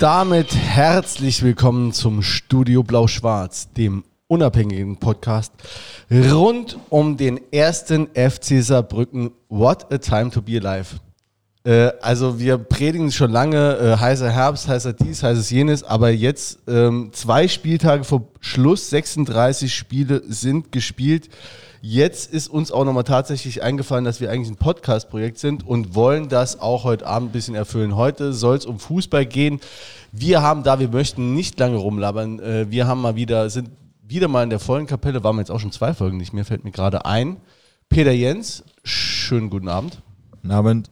damit herzlich willkommen zum Studio Blau-Schwarz, dem unabhängigen Podcast rund um den ersten FC Saarbrücken. What a time to be alive. Äh, also wir predigen schon lange äh, heißer Herbst, heißer dies, heißes jenes, aber jetzt ähm, zwei Spieltage vor Schluss, 36 Spiele sind gespielt. Jetzt ist uns auch nochmal tatsächlich eingefallen, dass wir eigentlich ein Podcast-Projekt sind und wollen das auch heute Abend ein bisschen erfüllen. Heute soll es um Fußball gehen. Wir haben da, wir möchten nicht lange rumlabern. Äh, wir haben mal wieder, sind wieder mal in der vollen Kapelle, waren wir jetzt auch schon zwei Folgen nicht mehr, fällt mir gerade ein. Peter Jens, schönen guten Abend. Guten Abend.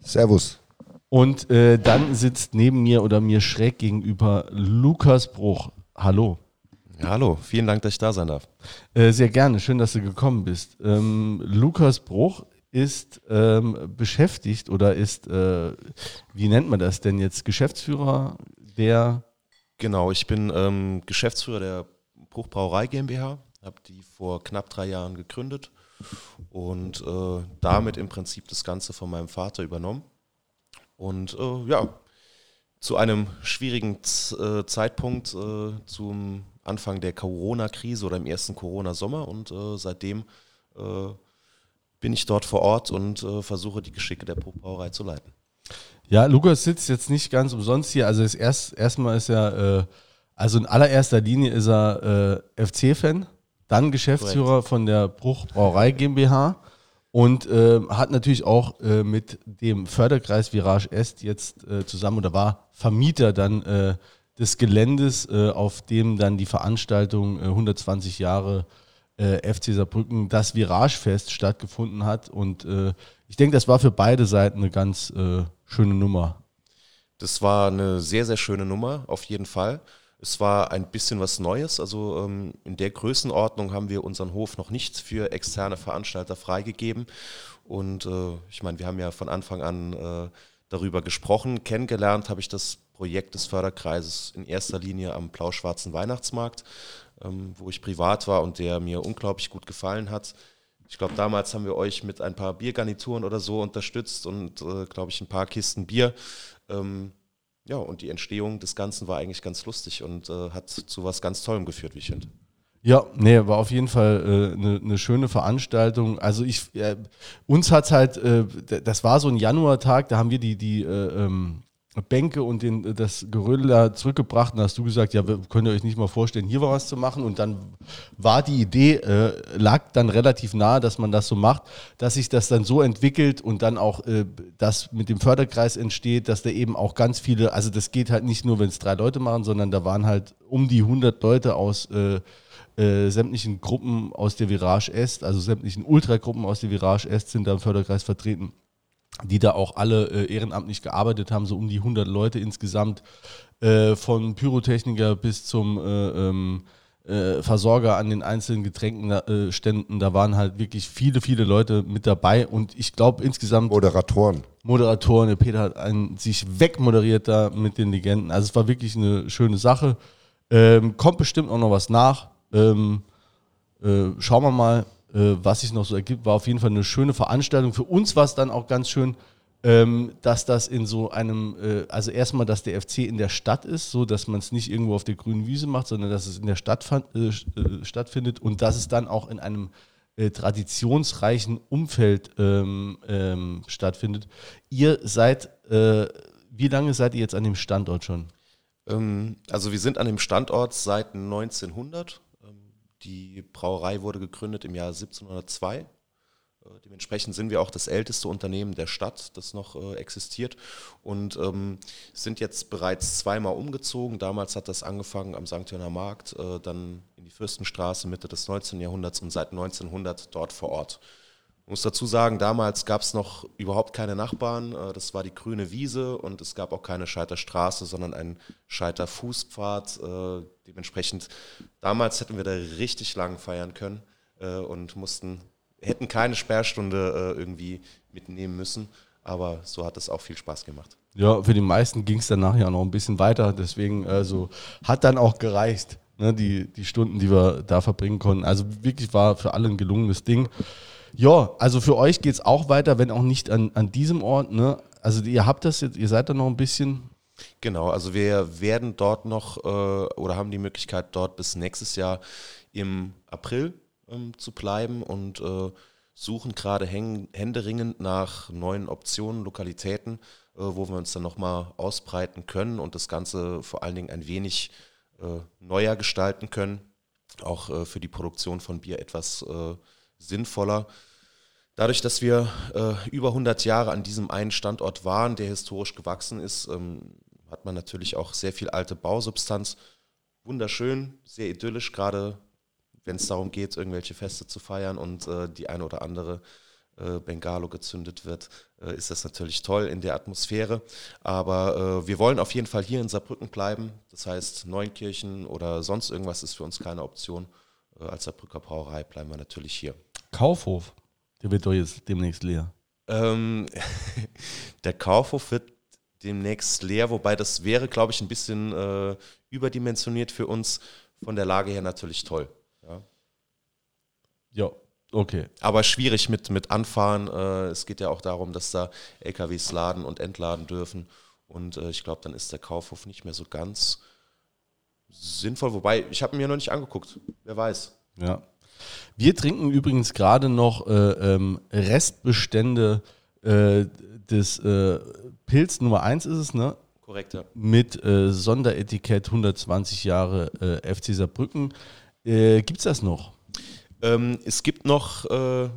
Servus. Und äh, dann sitzt neben mir oder mir schräg gegenüber Lukas Bruch. Hallo. Ja, hallo, vielen Dank, dass ich da sein darf. Äh, sehr gerne, schön, dass du gekommen bist. Ähm, Lukas Bruch ist ähm, beschäftigt oder ist, äh, wie nennt man das denn jetzt, Geschäftsführer der... Genau, ich bin ähm, Geschäftsführer der Bruchbrauerei GmbH, habe die vor knapp drei Jahren gegründet und äh, damit im Prinzip das Ganze von meinem Vater übernommen. Und äh, ja, zu einem schwierigen Z äh, Zeitpunkt äh, zum Anfang der Corona-Krise oder im ersten Corona-Sommer und äh, seitdem bin ich dort vor Ort und äh, versuche die Geschicke der Bruchbrauerei zu leiten. Ja, Lukas sitzt jetzt nicht ganz umsonst hier. Also erst, erstmal ist er, äh, also in allererster Linie ist er äh, FC-Fan, dann Geschäftsführer Korrekt. von der Bruchbrauerei GmbH und äh, hat natürlich auch äh, mit dem Förderkreis Virage Est jetzt äh, zusammen oder war Vermieter dann äh, des Geländes, äh, auf dem dann die Veranstaltung 120 Jahre FC Saarbrücken, das Viragefest stattgefunden hat. Und ich denke, das war für beide Seiten eine ganz schöne Nummer. Das war eine sehr, sehr schöne Nummer, auf jeden Fall. Es war ein bisschen was Neues. Also ähm, in der Größenordnung haben wir unseren Hof noch nicht für externe Veranstalter freigegeben. Und äh, ich meine, wir haben ja von Anfang an äh, darüber gesprochen. Kennengelernt habe ich das Projekt des Förderkreises in erster Linie am blau-schwarzen Weihnachtsmarkt, ähm, wo ich privat war und der mir unglaublich gut gefallen hat. Ich glaube, damals haben wir euch mit ein paar Biergarnituren oder so unterstützt und, äh, glaube ich, ein paar Kisten Bier. Ähm, ja, und die Entstehung des Ganzen war eigentlich ganz lustig und äh, hat zu was ganz Tollem geführt, wie ich finde. Ja, nee, war auf jeden Fall eine äh, ne schöne Veranstaltung. Also ich, äh, uns hat halt, äh, das war so ein Januartag, da haben wir die, die äh, ähm, Bänke und den, das Gerödel da zurückgebracht und hast du gesagt, ja, könnt ihr euch nicht mal vorstellen, hier war was zu machen. Und dann war die Idee, äh, lag dann relativ nahe, dass man das so macht, dass sich das dann so entwickelt und dann auch äh, das mit dem Förderkreis entsteht, dass da eben auch ganz viele, also das geht halt nicht nur, wenn es drei Leute machen, sondern da waren halt um die 100 Leute aus äh, äh, sämtlichen Gruppen aus der Virage Est, also sämtlichen Ultragruppen aus der Virage Est sind da im Förderkreis vertreten die da auch alle äh, ehrenamtlich gearbeitet haben, so um die 100 Leute insgesamt, äh, von Pyrotechniker bis zum äh, ähm, äh Versorger an den einzelnen Getränkenständen. Äh, da waren halt wirklich viele, viele Leute mit dabei und ich glaube insgesamt. Moderatoren. Moderatoren, der Peter hat einen, sich wegmoderiert da mit den Legenden. Also es war wirklich eine schöne Sache. Ähm, kommt bestimmt auch noch was nach. Ähm, äh, schauen wir mal äh, was sich noch so ergibt, war auf jeden Fall eine schöne Veranstaltung. Für uns war es dann auch ganz schön, ähm, dass das in so einem, äh, also erstmal, dass der FC in der Stadt ist, so dass man es nicht irgendwo auf der grünen Wiese macht, sondern dass es in der Stadt äh, äh, stattfindet und dass es dann auch in einem äh, traditionsreichen Umfeld ähm, ähm, stattfindet. Ihr seid, äh, wie lange seid ihr jetzt an dem Standort schon? Ähm, also wir sind an dem Standort seit 1900 die Brauerei wurde gegründet im Jahr 1702. Äh, dementsprechend sind wir auch das älteste Unternehmen der Stadt, das noch äh, existiert und ähm, sind jetzt bereits zweimal umgezogen. Damals hat das angefangen am St. Jörner Markt, äh, dann in die Fürstenstraße Mitte des 19. Jahrhunderts und seit 1900 dort vor Ort. Ich muss dazu sagen, damals gab es noch überhaupt keine Nachbarn. Äh, das war die grüne Wiese und es gab auch keine Scheiterstraße, sondern einen Scheiterfußpfad. Äh, dementsprechend, damals hätten wir da richtig lang feiern können äh, und mussten, hätten keine Sperrstunde irgendwie mitnehmen müssen. Aber so hat es auch viel Spaß gemacht. Ja, für die meisten ging es dann nachher noch ein bisschen weiter. Deswegen also, hat dann auch gereicht, ne, die, die Stunden, die wir da verbringen konnten. Also wirklich war für alle ein gelungenes Ding. Ja, also für euch geht es auch weiter, wenn auch nicht an, an diesem Ort. Ne? Also ihr habt das jetzt, ihr seid da noch ein bisschen. Genau, also wir werden dort noch äh, oder haben die Möglichkeit, dort bis nächstes Jahr im April ähm, zu bleiben und äh, suchen gerade händeringend nach neuen Optionen, Lokalitäten, äh, wo wir uns dann nochmal ausbreiten können und das Ganze vor allen Dingen ein wenig äh, neuer gestalten können. Auch äh, für die Produktion von Bier etwas äh, sinnvoller. Dadurch, dass wir äh, über 100 Jahre an diesem einen Standort waren, der historisch gewachsen ist, ähm, hat man natürlich auch sehr viel alte Bausubstanz. Wunderschön, sehr idyllisch, gerade wenn es darum geht, irgendwelche Feste zu feiern und äh, die eine oder andere äh, Bengalo gezündet wird, äh, ist das natürlich toll in der Atmosphäre. Aber äh, wir wollen auf jeden Fall hier in Saarbrücken bleiben. Das heißt, Neunkirchen oder sonst irgendwas ist für uns keine Option. Äh, als Saarbrücker Brauerei bleiben wir natürlich hier. Kaufhof, der wird doch jetzt demnächst leer. Ähm, der Kaufhof wird demnächst leer, wobei das wäre, glaube ich, ein bisschen äh, überdimensioniert für uns. Von der Lage her natürlich toll. Ja, ja okay. Aber schwierig mit, mit Anfahren. Äh, es geht ja auch darum, dass da LKWs laden und entladen dürfen. Und äh, ich glaube, dann ist der Kaufhof nicht mehr so ganz sinnvoll. Wobei, ich habe mir noch nicht angeguckt. Wer weiß. Ja. Wir trinken übrigens gerade noch äh, ähm, Restbestände äh, des äh, Pilz Nummer 1 ist es, ne? Korrekt, ja. Mit äh, Sonderetikett 120 Jahre äh, FC Saarbrücken. Äh, Gibt es das noch? Ähm, es gibt noch äh,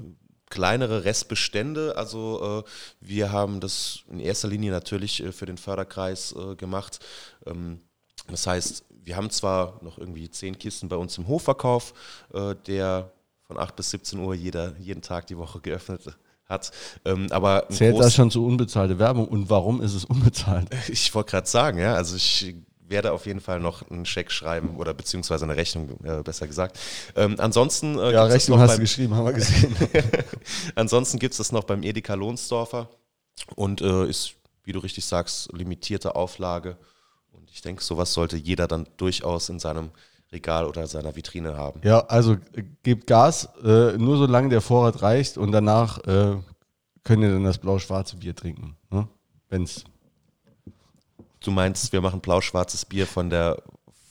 kleinere Restbestände. Also äh, wir haben das in erster Linie natürlich äh, für den Förderkreis äh, gemacht. Ähm, das heißt, wir haben zwar noch irgendwie zehn Kisten bei uns im Hofverkauf, äh, der von 8 bis 17 Uhr jeder, jeden Tag die Woche geöffnet hat. Ähm, aber Zählt das schon zu unbezahlte Werbung und warum ist es unbezahlt? Ich wollte gerade sagen, ja, also ich werde auf jeden Fall noch einen Scheck schreiben oder beziehungsweise eine Rechnung, äh, besser gesagt. Ähm, ansonsten äh, ja, Rechnung hast du geschrieben, haben wir gesehen. ansonsten gibt es das noch beim Edeka Lohnsdorfer und äh, ist, wie du richtig sagst, limitierte Auflage. Ich denke, sowas sollte jeder dann durchaus in seinem Regal oder seiner Vitrine haben. Ja, also äh, gebt Gas, äh, nur solange der Vorrat reicht und danach äh, könnt ihr dann das blau-schwarze Bier trinken. Ne? Wenn's. Du meinst, wir machen blau-schwarzes Bier von der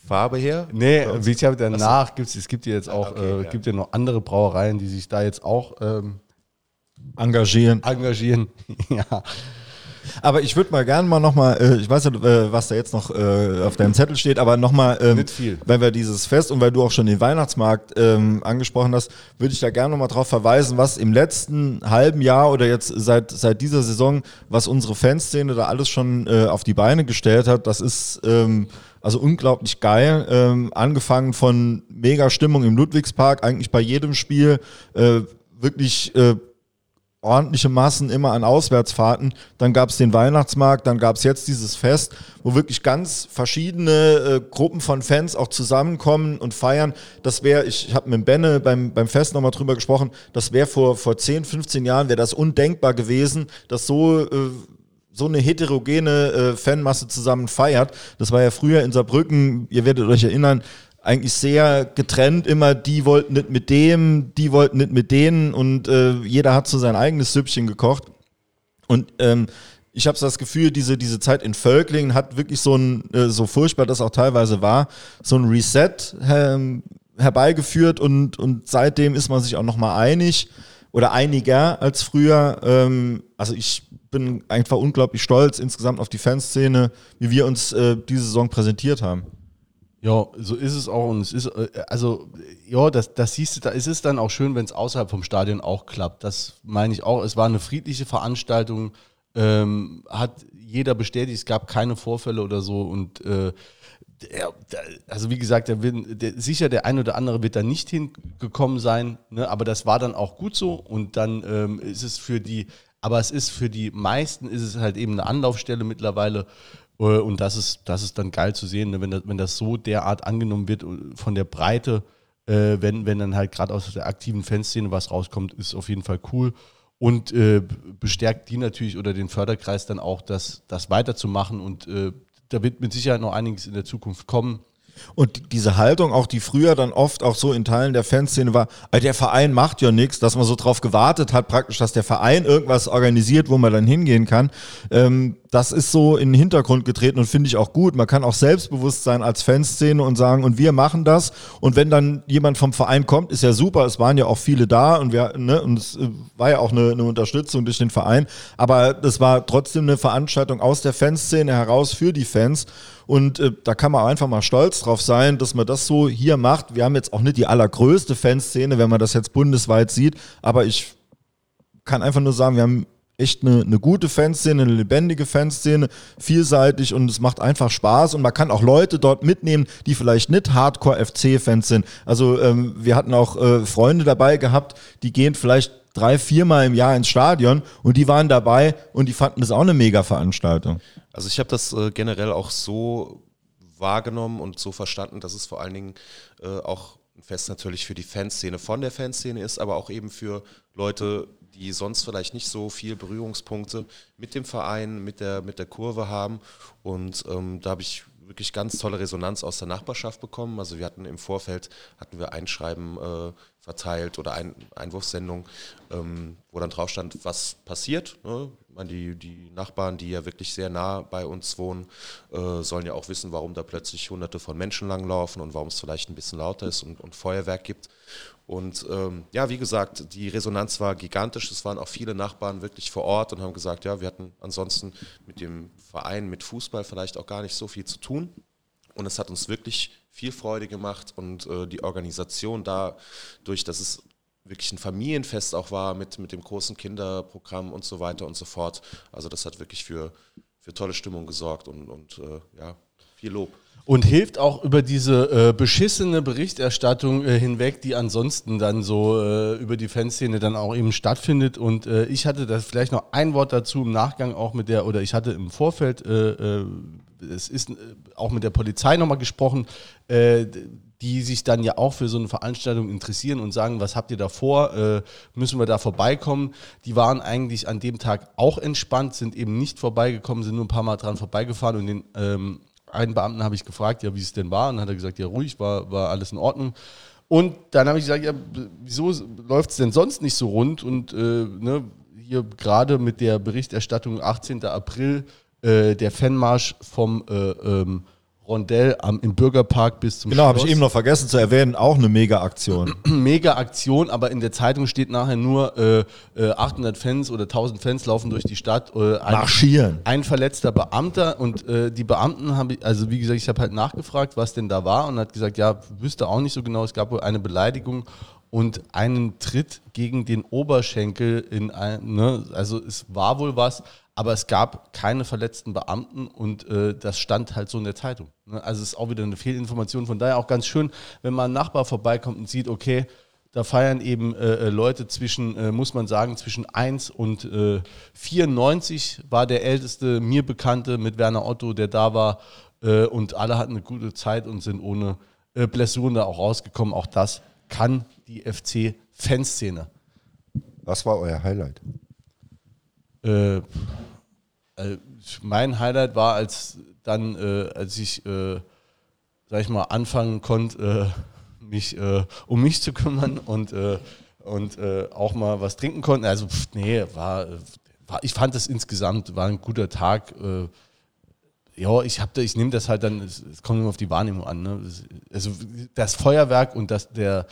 Farbe her? Nee, wie ich habe danach, gibt's, es gibt ja jetzt auch, okay, äh, ja. gibt ja noch andere Brauereien, die sich da jetzt auch ähm, engagieren. Engagieren, ja. Aber ich würde mal gerne mal nochmal, äh, ich weiß nicht, äh, was da jetzt noch äh, auf deinem Zettel steht, aber nochmal, ähm, Nicht viel. weil wir dieses Fest und weil du auch schon den Weihnachtsmarkt ähm, angesprochen hast, würde ich da gerne nochmal drauf verweisen, was im letzten halben Jahr oder jetzt seit, seit dieser Saison, was unsere Fanszene da alles schon äh, auf die Beine gestellt hat. Das ist ähm, also unglaublich geil. Ähm, angefangen von mega Stimmung im Ludwigspark, eigentlich bei jedem Spiel. Äh, wirklich äh, ordentliche Massen immer an Auswärtsfahrten. Dann gab es den Weihnachtsmarkt, dann gab es jetzt dieses Fest, wo wirklich ganz verschiedene äh, Gruppen von Fans auch zusammenkommen und feiern. Das wäre, ich habe mit Benne beim, beim Fest nochmal drüber gesprochen, das wäre vor, vor 10, 15 Jahren, wäre das undenkbar gewesen, dass so... Äh, so eine heterogene äh, Fanmasse zusammen feiert. Das war ja früher in Saarbrücken, ihr werdet euch erinnern, eigentlich sehr getrennt immer, die wollten nicht mit dem, die wollten nicht mit denen und äh, jeder hat so sein eigenes Süppchen gekocht. Und ähm, ich habe das Gefühl, diese, diese Zeit in Völklingen hat wirklich so ein, äh, so furchtbar das auch teilweise war, so ein Reset ähm, herbeigeführt und, und seitdem ist man sich auch nochmal einig oder einiger als früher. Ähm, also ich bin einfach unglaublich stolz insgesamt auf die Fanszene, wie wir uns äh, diese Saison präsentiert haben. Ja, so ist es auch. Und es ist, äh, also, ja, das, das siehst du, da ist es dann auch schön, wenn es außerhalb vom Stadion auch klappt. Das meine ich auch. Es war eine friedliche Veranstaltung, ähm, hat jeder bestätigt, es gab keine Vorfälle oder so. Und äh, der, der, also wie gesagt, der der, sicher der ein oder andere wird da nicht hingekommen sein, ne? aber das war dann auch gut so. Und dann ähm, ist es für die, aber es ist für die meisten ist es halt eben eine Anlaufstelle mittlerweile und das ist, das ist dann geil zu sehen, ne? wenn, das, wenn das so derart angenommen wird äh, von der Breite, äh, wenn, wenn dann halt gerade aus der aktiven Fanszene was rauskommt, ist auf jeden Fall cool. Und äh, bestärkt die natürlich oder den Förderkreis dann auch, das, das weiterzumachen. Und äh, da wird mit Sicherheit noch einiges in der Zukunft kommen. Und diese Haltung, auch die früher dann oft auch so in Teilen der Fanszene war, der Verein macht ja nichts, dass man so drauf gewartet hat, praktisch, dass der Verein irgendwas organisiert, wo man dann hingehen kann. Ähm, das ist so in den Hintergrund getreten und finde ich auch gut. Man kann auch selbstbewusst sein als Fanszene und sagen, und wir machen das. Und wenn dann jemand vom Verein kommt, ist ja super. Es waren ja auch viele da und wir, ne, und es äh, war ja auch eine, eine Unterstützung durch den Verein. Aber das war trotzdem eine Veranstaltung aus der Fanszene heraus für die Fans. Und äh, da kann man einfach mal stolz drauf sein, dass man das so hier macht. Wir haben jetzt auch nicht die allergrößte Fanszene, wenn man das jetzt bundesweit sieht. Aber ich kann einfach nur sagen, wir haben echt eine, eine gute Fanszene, eine lebendige Fanszene, vielseitig und es macht einfach Spaß und man kann auch Leute dort mitnehmen, die vielleicht nicht Hardcore-FC-Fans sind. Also ähm, wir hatten auch äh, Freunde dabei gehabt, die gehen vielleicht drei, viermal im Jahr ins Stadion und die waren dabei und die fanden das auch eine mega Veranstaltung. Also ich habe das äh, generell auch so wahrgenommen und so verstanden, dass es vor allen Dingen äh, auch ein Fest natürlich für die Fanszene von der Fanszene ist, aber auch eben für Leute, die sonst vielleicht nicht so viel Berührungspunkte mit dem Verein, mit der, mit der Kurve haben. Und ähm, da habe ich wirklich ganz tolle Resonanz aus der Nachbarschaft bekommen. Also wir hatten im Vorfeld hatten wir Einschreiben äh, verteilt oder ein, Einwurfsendung, ähm, wo dann drauf stand, was passiert. Ne? meine, die, die Nachbarn, die ja wirklich sehr nah bei uns wohnen, äh, sollen ja auch wissen, warum da plötzlich hunderte von Menschen langlaufen und warum es vielleicht ein bisschen lauter ist und, und Feuerwerk gibt. Und ähm, ja, wie gesagt, die Resonanz war gigantisch. Es waren auch viele Nachbarn wirklich vor Ort und haben gesagt, ja, wir hatten ansonsten mit dem Verein, mit Fußball vielleicht auch gar nicht so viel zu tun. Und es hat uns wirklich viel Freude gemacht und äh, die Organisation dadurch, dass es wirklich ein Familienfest auch war mit, mit dem großen Kinderprogramm und so weiter und so fort. Also das hat wirklich für, für tolle Stimmung gesorgt und, und äh, ja, viel Lob. Und hilft auch über diese äh, beschissene Berichterstattung äh, hinweg, die ansonsten dann so äh, über die Fanszene dann auch eben stattfindet. Und äh, ich hatte das vielleicht noch ein Wort dazu im Nachgang auch mit der, oder ich hatte im Vorfeld, äh, äh, es ist auch mit der Polizei nochmal gesprochen, die sich dann ja auch für so eine Veranstaltung interessieren und sagen, was habt ihr da vor, äh, müssen wir da vorbeikommen. Die waren eigentlich an dem Tag auch entspannt, sind eben nicht vorbeigekommen, sind nur ein paar Mal dran vorbeigefahren und den ähm, einen Beamten habe ich gefragt, ja, wie es denn war. Und dann hat er gesagt, ja, ruhig, war, war alles in Ordnung. Und dann habe ich gesagt, ja, wieso läuft es denn sonst nicht so rund? Und äh, ne, hier gerade mit der Berichterstattung 18. April, äh, der Fanmarsch vom äh, ähm, Rondell am, im Bürgerpark bis zum Genau, habe ich eben noch vergessen zu erwähnen, auch eine Mega-Aktion. Mega-Aktion, aber in der Zeitung steht nachher nur äh, 800 äh, Fans oder 1000 Fans laufen durch die Stadt. Äh, ein, Marschieren. Ein verletzter Beamter und äh, die Beamten haben, also wie gesagt, ich habe halt nachgefragt, was denn da war und hat gesagt, ja, wüsste auch nicht so genau, es gab wohl eine Beleidigung und einen Tritt gegen den Oberschenkel in ein, ne, also es war wohl was, aber es gab keine verletzten Beamten und äh, das stand halt so in der Zeitung. Ne? Also es ist auch wieder eine Fehlinformation. Von daher auch ganz schön, wenn mal ein Nachbar vorbeikommt und sieht, okay, da feiern eben äh, äh Leute zwischen, äh, muss man sagen, zwischen 1 und äh, 94 war der älteste mir bekannte mit Werner Otto, der da war. Äh, und alle hatten eine gute Zeit und sind ohne äh, Blessuren da auch rausgekommen. Auch das kann die FC-Fanszene. Was war euer Highlight? Äh, also mein Highlight war, als dann, äh, als ich, äh, sag ich mal, anfangen konnte, äh, mich äh, um mich zu kümmern und, äh, und äh, auch mal was trinken konnte. Also, pff, nee, war, war, ich fand das insgesamt, war ein guter Tag. ja, ich, hab, ich nehme das halt dann, es, kommt immer auf die Wahrnehmung an. Ne? Also das Feuerwerk und das, der,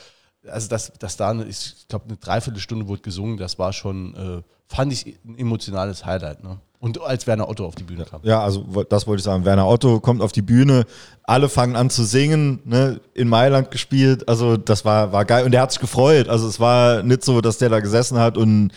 also das, das da, ich glaube, eine Dreiviertelstunde wurde gesungen, das war schon fand ich ein emotionales Highlight. Ne? Und als Werner Otto auf die Bühne kam. Ja, also das wollte ich sagen. Werner Otto kommt auf die Bühne, alle fangen an zu singen, ne? in Mailand gespielt. Also das war, war geil und der hat sich gefreut. Also es war nicht so, dass der da gesessen hat und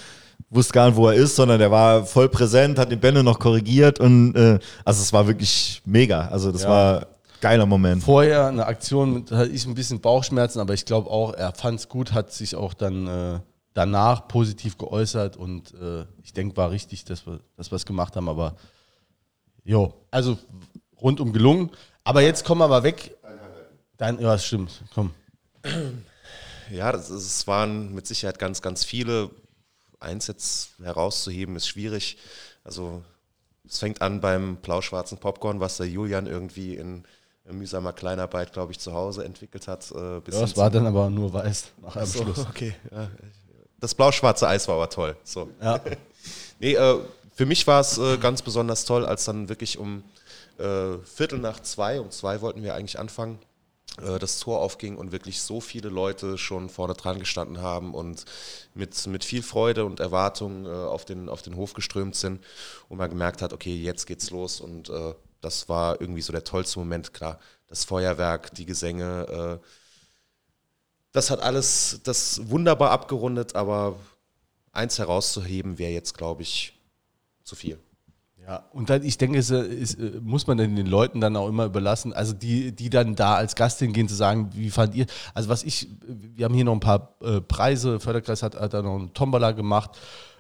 wusste gar nicht, wo er ist, sondern der war voll präsent, hat den Bände noch korrigiert und äh, also es war wirklich mega. Also das ja. war geiler Moment. Vorher eine Aktion, da hatte ich ein bisschen Bauchschmerzen, aber ich glaube auch, er fand es gut, hat sich auch dann äh, danach positiv geäußert und äh, ich denke, war richtig, dass wir, dass wir es gemacht haben, aber jo, also rundum gelungen. Aber jetzt kommen wir mal weg. Dein, ja, das stimmt, komm. Ja, es waren mit Sicherheit ganz, ganz viele. Eins jetzt herauszuheben ist schwierig. Also es fängt an beim blau-schwarzen Popcorn, was der Julian irgendwie in mühsamer Kleinarbeit, glaube ich, zu Hause entwickelt hat. Äh, ja, das war dann aber nur weiß nach einem so, Schluss. Okay, ja, das blau-schwarze Eis war aber toll. So. Ja. nee, äh, für mich war es äh, ganz besonders toll, als dann wirklich um äh, Viertel nach zwei, um zwei wollten wir eigentlich anfangen, äh, das Tor aufging und wirklich so viele Leute schon vorne dran gestanden haben und mit, mit viel Freude und Erwartung äh, auf, den, auf den Hof geströmt sind und man gemerkt hat, okay, jetzt geht's los und äh, das war irgendwie so der tollste Moment, klar. Das Feuerwerk, die Gesänge, äh, das hat alles das wunderbar abgerundet, aber eins herauszuheben wäre jetzt, glaube ich, zu viel. Ja, und dann, ich denke, es ist, äh, muss man den Leuten dann auch immer überlassen, also die, die dann da als Gast hingehen, zu sagen, wie fand ihr, also was ich, wir haben hier noch ein paar äh, Preise, Förderkreis hat, hat da noch einen Tombola gemacht,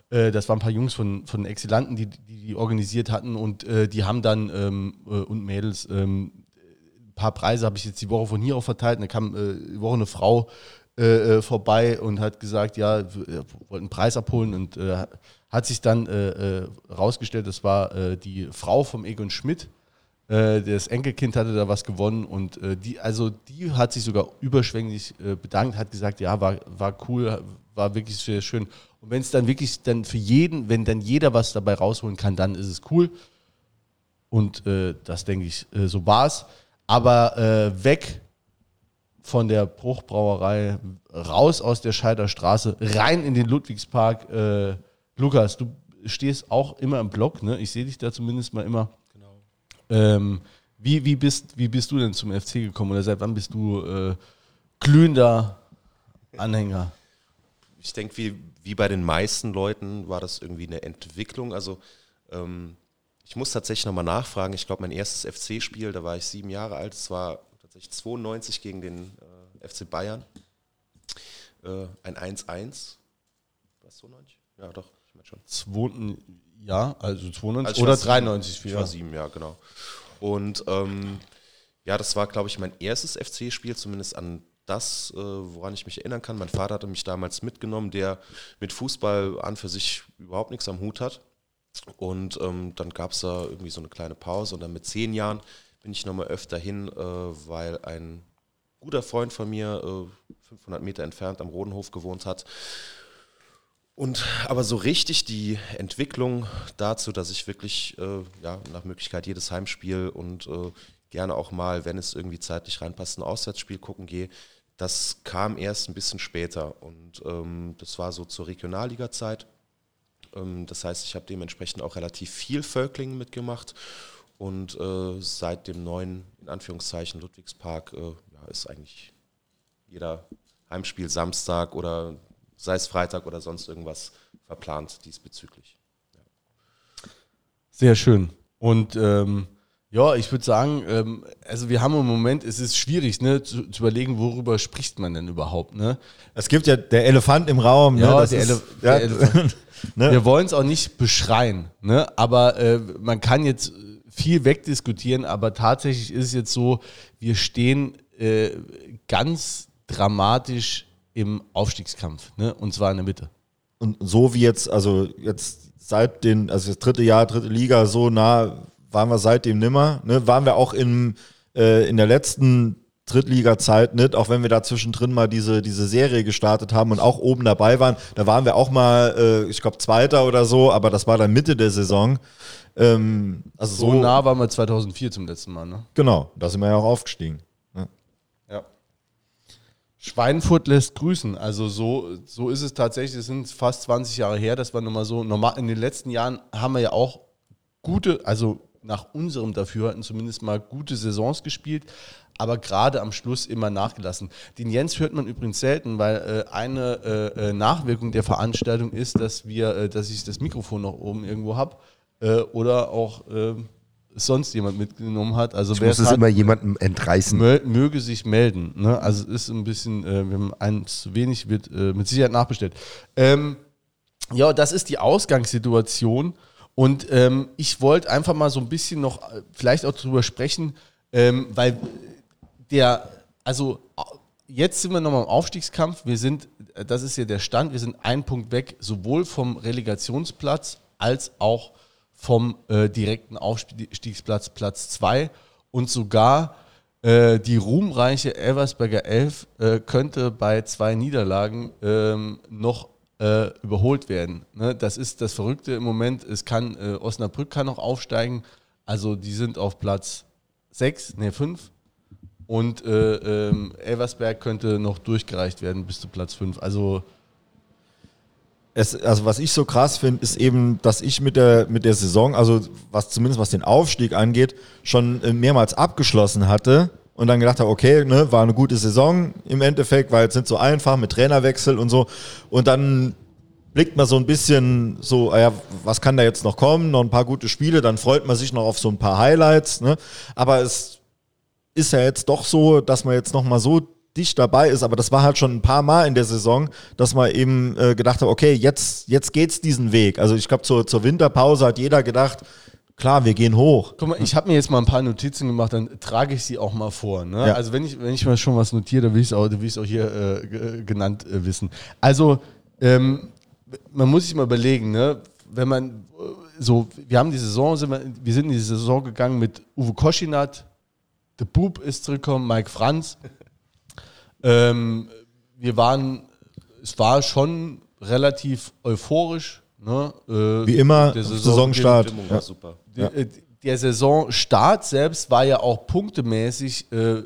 äh, das waren ein paar Jungs von, von Exilanten, die, die, die organisiert hatten und die haben dann, ähm, äh, und Mädels, ähm, paar Preise habe ich jetzt die Woche von hier auch verteilt, und da kam äh, die Woche eine Frau vorbei und hat gesagt, ja, wir wollten einen Preis abholen und hat sich dann äh, äh, rausgestellt, das war äh, die Frau vom Egon Schmidt. Äh, das Enkelkind hatte da was gewonnen und äh, die, also die hat sich sogar überschwänglich äh, bedankt, hat gesagt, ja, war, war cool, war wirklich sehr schön. Und wenn es dann wirklich dann für jeden, wenn dann jeder was dabei rausholen kann, dann ist es cool. Und das denke ich, so war es. Aber weg von der Bruchbrauerei, raus aus der Scheiderstraße, rein in den Ludwigspark Lukas, du stehst auch immer im Blog, ne? Ich sehe dich da zumindest mal immer. Genau. Ähm, wie, wie, bist, wie bist du denn zum FC gekommen oder seit wann bist du äh, glühender Anhänger? Ich denke, wie, wie bei den meisten Leuten war das irgendwie eine Entwicklung. Also ähm, ich muss tatsächlich nochmal nachfragen. Ich glaube, mein erstes FC-Spiel, da war ich sieben Jahre alt, es war tatsächlich 92 gegen den äh, FC Bayern. Äh, ein 1-1. Was 92? Ja, doch schon. Zweiten, ja, also 92 also oder 93. Sieben, ich war sieben, ja, genau. Und ähm, ja, das war, glaube ich, mein erstes FC-Spiel, zumindest an das, äh, woran ich mich erinnern kann. Mein Vater hatte mich damals mitgenommen, der mit Fußball an für sich überhaupt nichts am Hut hat. Und ähm, dann gab es da irgendwie so eine kleine Pause. Und dann mit zehn Jahren bin ich nochmal öfter hin, äh, weil ein guter Freund von mir äh, 500 Meter entfernt am Rodenhof gewohnt hat. Und aber so richtig die Entwicklung dazu, dass ich wirklich äh, ja, nach Möglichkeit jedes Heimspiel und äh, gerne auch mal, wenn es irgendwie zeitlich reinpasst, ein Auswärtsspiel gucken gehe, das kam erst ein bisschen später. Und ähm, das war so zur Regionalliga-Zeit. Ähm, das heißt, ich habe dementsprechend auch relativ viel Völklingen mitgemacht. Und äh, seit dem neuen, in Anführungszeichen, Ludwigspark, äh, ja, ist eigentlich jeder Heimspiel Samstag oder sei es Freitag oder sonst irgendwas verplant diesbezüglich. Ja. Sehr schön. Und ähm, ja, ich würde sagen, ähm, also wir haben im Moment, es ist schwierig, ne, zu, zu, überlegen, worüber spricht man denn überhaupt, ne? Es gibt ja der Elefant im Raum, ne? Ja, der, ist, Ele ja. der Elefant. Ne? Wir wollen es auch nicht beschreien, ne? Aber äh, man kann jetzt viel wegdiskutieren, aber tatsächlich ist es jetzt so, wir stehen äh, ganz dramatisch im Aufstiegskampf, ne? und zwar in der Mitte. Und so wie jetzt, also jetzt seit den, also das dritte Jahr, dritte Liga, so nah waren wir seitdem nimmer. Ne? Waren wir auch in, äh, in der letzten Drittliga-Zeit nicht, auch wenn wir da zwischendrin mal diese, diese Serie gestartet haben und auch oben dabei waren. Da waren wir auch mal, äh, ich glaube, Zweiter oder so, aber das war dann Mitte der Saison. Ähm, also so, so nah waren wir 2004 zum letzten Mal, ne? Genau, da sind wir ja auch aufgestiegen. Schweinfurt lässt grüßen. Also so, so ist es tatsächlich. Es sind fast 20 Jahre her. Das war nochmal so. Normal, in den letzten Jahren haben wir ja auch gute, also nach unserem Dafürhalten zumindest mal gute Saisons gespielt, aber gerade am Schluss immer nachgelassen. Den Jens hört man übrigens selten, weil äh, eine äh, äh Nachwirkung der Veranstaltung ist, dass wir, äh, dass ich das Mikrofon noch oben irgendwo habe äh, oder auch ähm, sonst jemand mitgenommen hat. Also ich muss es hat, immer jemandem entreißen. Möge sich melden. Ne? Also es ist ein bisschen, äh, wir haben eins zu wenig, wird mit Sicherheit nachbestellt. Ähm, ja, das ist die Ausgangssituation. Und ähm, ich wollte einfach mal so ein bisschen noch vielleicht auch drüber sprechen, ähm, weil der, also jetzt sind wir nochmal im Aufstiegskampf. Wir sind, das ist ja der Stand, wir sind einen Punkt weg, sowohl vom Relegationsplatz als auch vom äh, direkten Aufstiegsplatz Platz 2 und sogar äh, die ruhmreiche Elversberger Elf äh, könnte bei zwei Niederlagen ähm, noch äh, überholt werden. Ne? Das ist das Verrückte im Moment. Es kann, äh, Osnabrück kann noch aufsteigen. Also die sind auf Platz 6, ne 5. Und äh, ähm, Elversberg könnte noch durchgereicht werden bis zu Platz 5. Also es, also was ich so krass finde, ist eben, dass ich mit der, mit der Saison, also was zumindest was den Aufstieg angeht, schon äh, mehrmals abgeschlossen hatte und dann gedacht habe, okay, ne, war eine gute Saison im Endeffekt, weil es sind so einfach mit Trainerwechsel und so. Und dann blickt man so ein bisschen so, ah ja, was kann da jetzt noch kommen? Noch ein paar gute Spiele, dann freut man sich noch auf so ein paar Highlights. Ne? Aber es ist ja jetzt doch so, dass man jetzt noch mal so dicht dabei ist, aber das war halt schon ein paar Mal in der Saison, dass man eben äh, gedacht hat, okay, jetzt, jetzt geht's diesen Weg. Also ich glaube, zur, zur Winterpause hat jeder gedacht, klar, wir gehen hoch. Guck mal, ich habe mir jetzt mal ein paar Notizen gemacht, dann trage ich sie auch mal vor. Ne? Ja. Also wenn ich, wenn ich mal schon was notiere, dann will ich es auch, auch hier äh, genannt äh, wissen. Also ähm, man muss sich mal überlegen, ne? wenn man äh, so, wir haben die Saison, sind wir, wir sind in die Saison gegangen mit Uwe Koschinat, der Bub ist zurückgekommen, Mike Franz, ähm, wir waren, es war schon relativ euphorisch. Ne? Äh, Wie immer, der Saison Saisonstart. Ja. super. Der, äh, der Saisonstart selbst war ja auch punktemäßig äh, äh,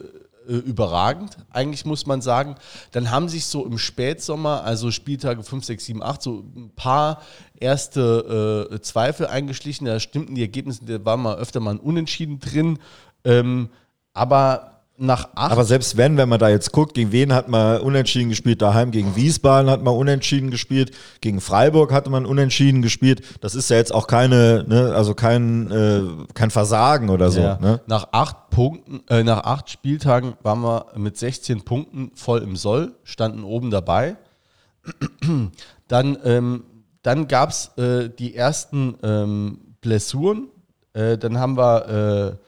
überragend, eigentlich muss man sagen. Dann haben sich so im Spätsommer, also Spieltage 5, 6, 7, 8, so ein paar erste äh, Zweifel eingeschlichen. Da stimmten die Ergebnisse, da war mal öfter mal ein Unentschieden drin. Ähm, aber nach acht. Aber selbst wenn, wenn man da jetzt guckt, gegen wen hat man unentschieden gespielt, daheim gegen Wiesbaden hat man unentschieden gespielt, gegen Freiburg hatte man unentschieden gespielt. Das ist ja jetzt auch keine, ne, also kein, äh, kein Versagen oder so. Ja. Ne? Nach acht Punkten, äh, nach acht Spieltagen waren wir mit 16 Punkten voll im Soll, standen oben dabei. dann ähm, dann gab es äh, die ersten ähm, Blessuren. Äh, dann haben wir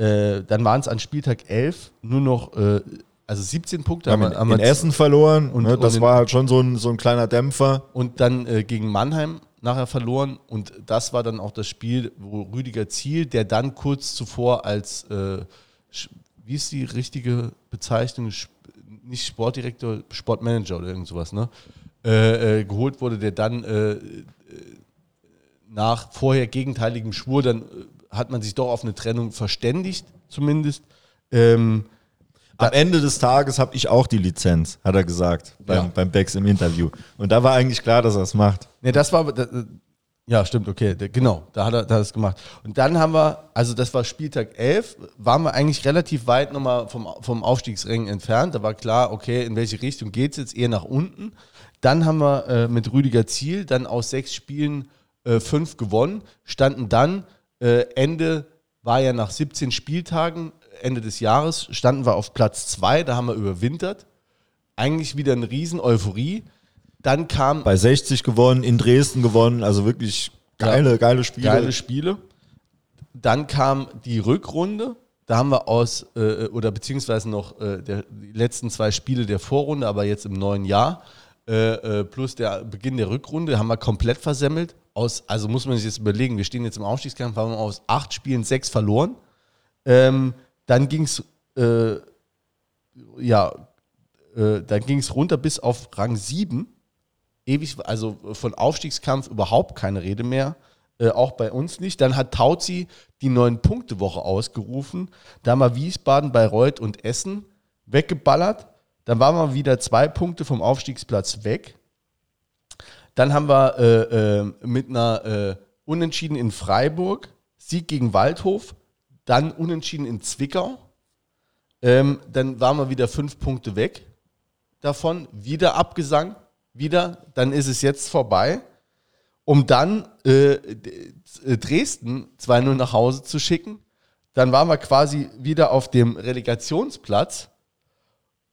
äh, dann waren es an Spieltag 11 nur noch, äh, also 17 Punkte. Haben, haben in, in Essen verloren und, ne, das und war halt schon so ein, so ein kleiner Dämpfer. Und dann äh, gegen Mannheim nachher verloren und das war dann auch das Spiel, wo Rüdiger Ziel, der dann kurz zuvor als, äh, wie ist die richtige Bezeichnung, nicht Sportdirektor, Sportmanager oder irgend sowas, ne? Äh, geholt wurde, der dann nach vorher gegenteiligem Schwur dann hat man sich doch auf eine Trennung verständigt, zumindest. Ähm, am Ende des Tages habe ich auch die Lizenz, hat er gesagt, beim, ja. beim Becks im Interview. Und da war eigentlich klar, dass er es macht. Nee, das war, das, ja, stimmt, okay, genau, da hat er das gemacht. Und dann haben wir, also das war Spieltag 11, waren wir eigentlich relativ weit nochmal vom, vom Aufstiegsring entfernt. Da war klar, okay, in welche Richtung geht es jetzt, eher nach unten. Dann haben wir äh, mit Rüdiger Ziel dann aus sechs Spielen äh, fünf gewonnen, standen dann äh, Ende war ja nach 17 Spieltagen, Ende des Jahres, standen wir auf Platz 2, da haben wir überwintert. Eigentlich wieder eine Riesen-Euphorie. Dann kam. Bei 60 gewonnen, in Dresden gewonnen, also wirklich geile, ja, geile Spiele. Geile Spiele. Dann kam die Rückrunde. Da haben wir aus, äh, oder beziehungsweise noch äh, der, die letzten zwei Spiele der Vorrunde, aber jetzt im neuen Jahr, äh, äh plus der Beginn der Rückrunde, haben wir komplett versemmelt aus, also muss man sich jetzt überlegen, wir stehen jetzt im Aufstiegskampf, haben aus acht Spielen sechs verloren. Ähm, dann ging es, äh, ja, äh, dann ging es runter bis auf Rang 7. Ewig, also von Aufstiegskampf überhaupt keine Rede mehr. Äh, auch bei uns nicht. Dann hat Tauzi die Neun-Punkte-Woche ausgerufen. Da haben wir Wiesbaden, Bayreuth und Essen weggeballert. Dann waren wir wieder zwei Punkte vom Aufstiegsplatz weg. Dann haben wir äh, äh, mit einer äh, Unentschieden in Freiburg, Sieg gegen Waldhof, dann Unentschieden in Zwickau. Ähm, dann waren wir wieder fünf Punkte weg davon, wieder Abgesang, wieder, dann ist es jetzt vorbei, um dann äh, Dresden 2-0 nach Hause zu schicken. Dann waren wir quasi wieder auf dem Relegationsplatz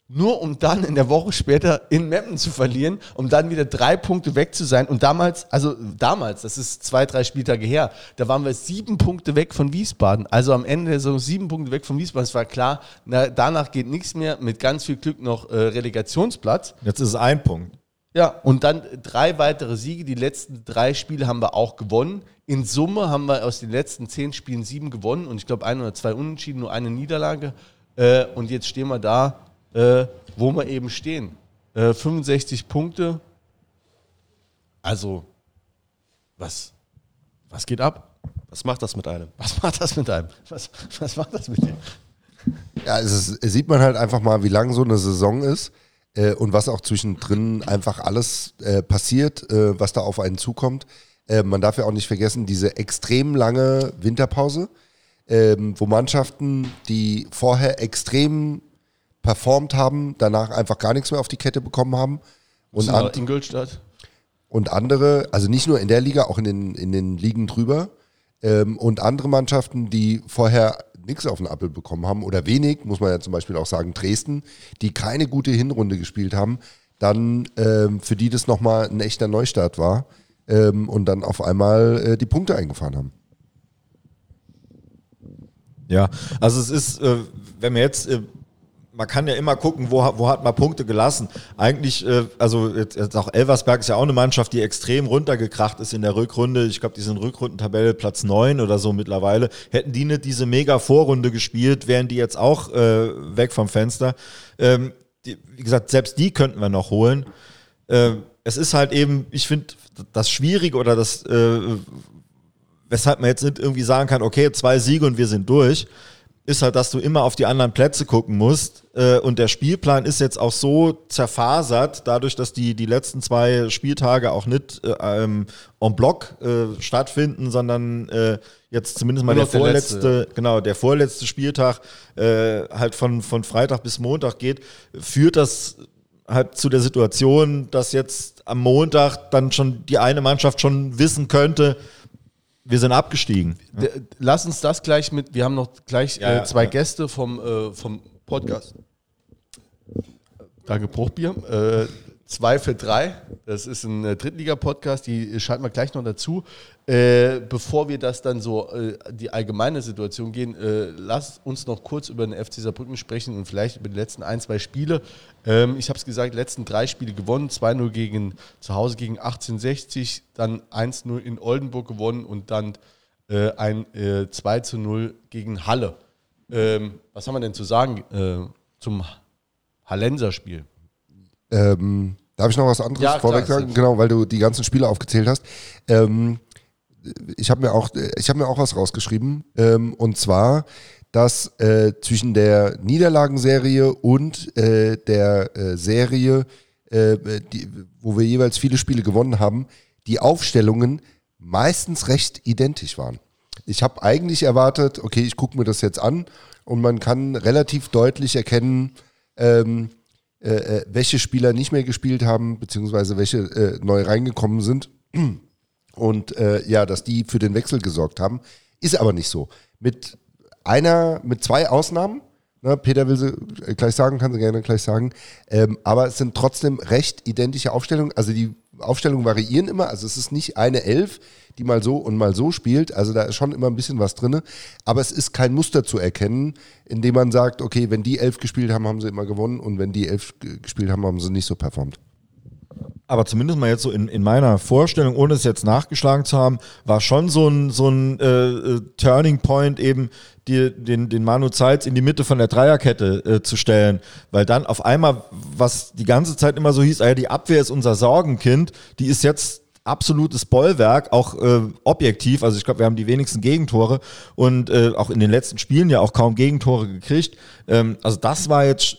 nur um dann in der Woche später in Meppen zu verlieren, um dann wieder drei Punkte weg zu sein. Und damals, also damals, das ist zwei, drei Spieltage her, da waren wir sieben Punkte weg von Wiesbaden. Also am Ende so sieben Punkte weg von Wiesbaden. Es war klar, na, danach geht nichts mehr, mit ganz viel Glück noch äh, Relegationsplatz. Jetzt ist es ein Punkt. Ja, und dann drei weitere Siege. Die letzten drei Spiele haben wir auch gewonnen. In Summe haben wir aus den letzten zehn Spielen sieben gewonnen und ich glaube ein oder zwei Unentschieden, nur eine Niederlage. Äh, und jetzt stehen wir da äh, wo wir eben stehen. Äh, 65 Punkte. Also, was, was geht ab? Was macht das mit einem? Was macht das mit einem? Was, was macht das mit dir? Ja, es ist, sieht man halt einfach mal, wie lang so eine Saison ist äh, und was auch zwischendrin einfach alles äh, passiert, äh, was da auf einen zukommt. Äh, man darf ja auch nicht vergessen, diese extrem lange Winterpause, ähm, wo Mannschaften, die vorher extrem performt haben, danach einfach gar nichts mehr auf die Kette bekommen haben. Und, an, Ingolstadt. und andere, also nicht nur in der Liga, auch in den, in den Ligen drüber. Ähm, und andere Mannschaften, die vorher nichts auf den Appel bekommen haben oder wenig, muss man ja zum Beispiel auch sagen, Dresden, die keine gute Hinrunde gespielt haben, dann ähm, für die das nochmal ein echter Neustart war ähm, und dann auf einmal äh, die Punkte eingefahren haben. Ja, also es ist, äh, wenn wir jetzt, äh, man kann ja immer gucken, wo, hat- wo hat man Punkte gelassen. Eigentlich, äh, also jetzt, jetzt auch Elversberg ist ja auch eine Mannschaft, die extrem runtergekracht ist in der Rückrunde. Ich glaube, die sind Rückrundentabelle Platz 9 oder so mittlerweile. Hätten die nicht diese mega Vorrunde gespielt, wären die jetzt auch äh, weg vom Fenster. Ähm, die, wie gesagt, selbst die könnten wir noch holen. Äh, es ist halt eben, ich finde, das Schwierige oder das äh, weshalb man jetzt nicht irgendwie sagen kann, okay, zwei Siege und wir sind durch, ist halt, dass du immer auf die anderen Plätze gucken musst. Äh, und der Spielplan ist jetzt auch so zerfasert, dadurch, dass die, die letzten zwei Spieltage auch nicht äh, ähm, en bloc äh, stattfinden, sondern äh, jetzt zumindest mal der der vorletzte, letzte. genau, der vorletzte Spieltag äh, halt von, von Freitag bis Montag geht, führt das halt zu der Situation, dass jetzt am Montag dann schon die eine Mannschaft schon wissen könnte, wir sind abgestiegen. D- Lass uns das gleich mit, wir haben noch gleich Ja, äh, zwei ja. Gäste vom, äh, vom Podcast. Danke, Bruchbier. Äh, zwei für drei. Das ist ein äh, Drittliga-Podcast, die schalten wir gleich noch dazu. Äh, bevor wir das dann so, äh, die allgemeine Situation gehen, äh, lass uns noch kurz über den FC Saarbrücken sprechen und vielleicht über die letzten ein, zwei Spiele. Ähm, ich habe es gesagt, letzten drei Spiele gewonnen, 2-0 gegen zu Hause gegen 1860, dann 1-0 in Oldenburg gewonnen und dann äh, ein äh, 2 zu 0 gegen Halle. Ähm, was haben wir denn zu sagen äh, zum Hallenser-Spiel? Ähm, darf ich noch was anderes Ja, klar, vorweg sagen? sicher. Genau, weil du die ganzen Spiele aufgezählt hast. Ähm, ich habe mir auch, ich habe mir auch was rausgeschrieben. Ähm, und zwar, dass äh, zwischen der Niederlagenserie und äh, der äh, Serie, äh, die, wo wir jeweils viele Spiele gewonnen haben, die Aufstellungen meistens recht identisch waren. Ich habe eigentlich erwartet, okay, ich gucke mir das jetzt an und man kann relativ deutlich erkennen, ähm, äh, äh, welche Spieler nicht mehr gespielt haben, beziehungsweise welche äh, neu reingekommen sind. Und äh, ja, dass die für den Wechsel gesorgt haben. Ist aber nicht so. Mit einer, mit zwei Ausnahmen, ne, Peter will sie äh, gleich sagen, kann sie gerne gleich sagen, ähm, aber es sind trotzdem recht identische Aufstellungen. Also die Aufstellungen variieren immer, also es ist nicht eine Elf, die mal so und mal so spielt. Also da ist schon immer ein bisschen was drin. Aber es ist kein Muster zu erkennen, indem man sagt, okay, wenn die elf gespielt haben, haben sie immer gewonnen und wenn die elf gespielt haben, haben sie nicht so performt. Aber zumindest mal jetzt so in, in meiner Vorstellung, ohne es jetzt nachgeschlagen zu haben, war schon so ein, so ein äh, äh, Turning Point eben, die, den, den Manu Zeitz in die Mitte von der Dreierkette äh, zu stellen. Weil dann auf einmal, was die ganze Zeit immer so hieß, ah ja, die Abwehr ist unser Sorgenkind, die ist jetzt absolutes Bollwerk, auch äh, objektiv. Also ich glaube, wir haben die wenigsten Gegentore und äh, auch in den letzten Spielen ja auch kaum Gegentore gekriegt. Ähm, also das war jetzt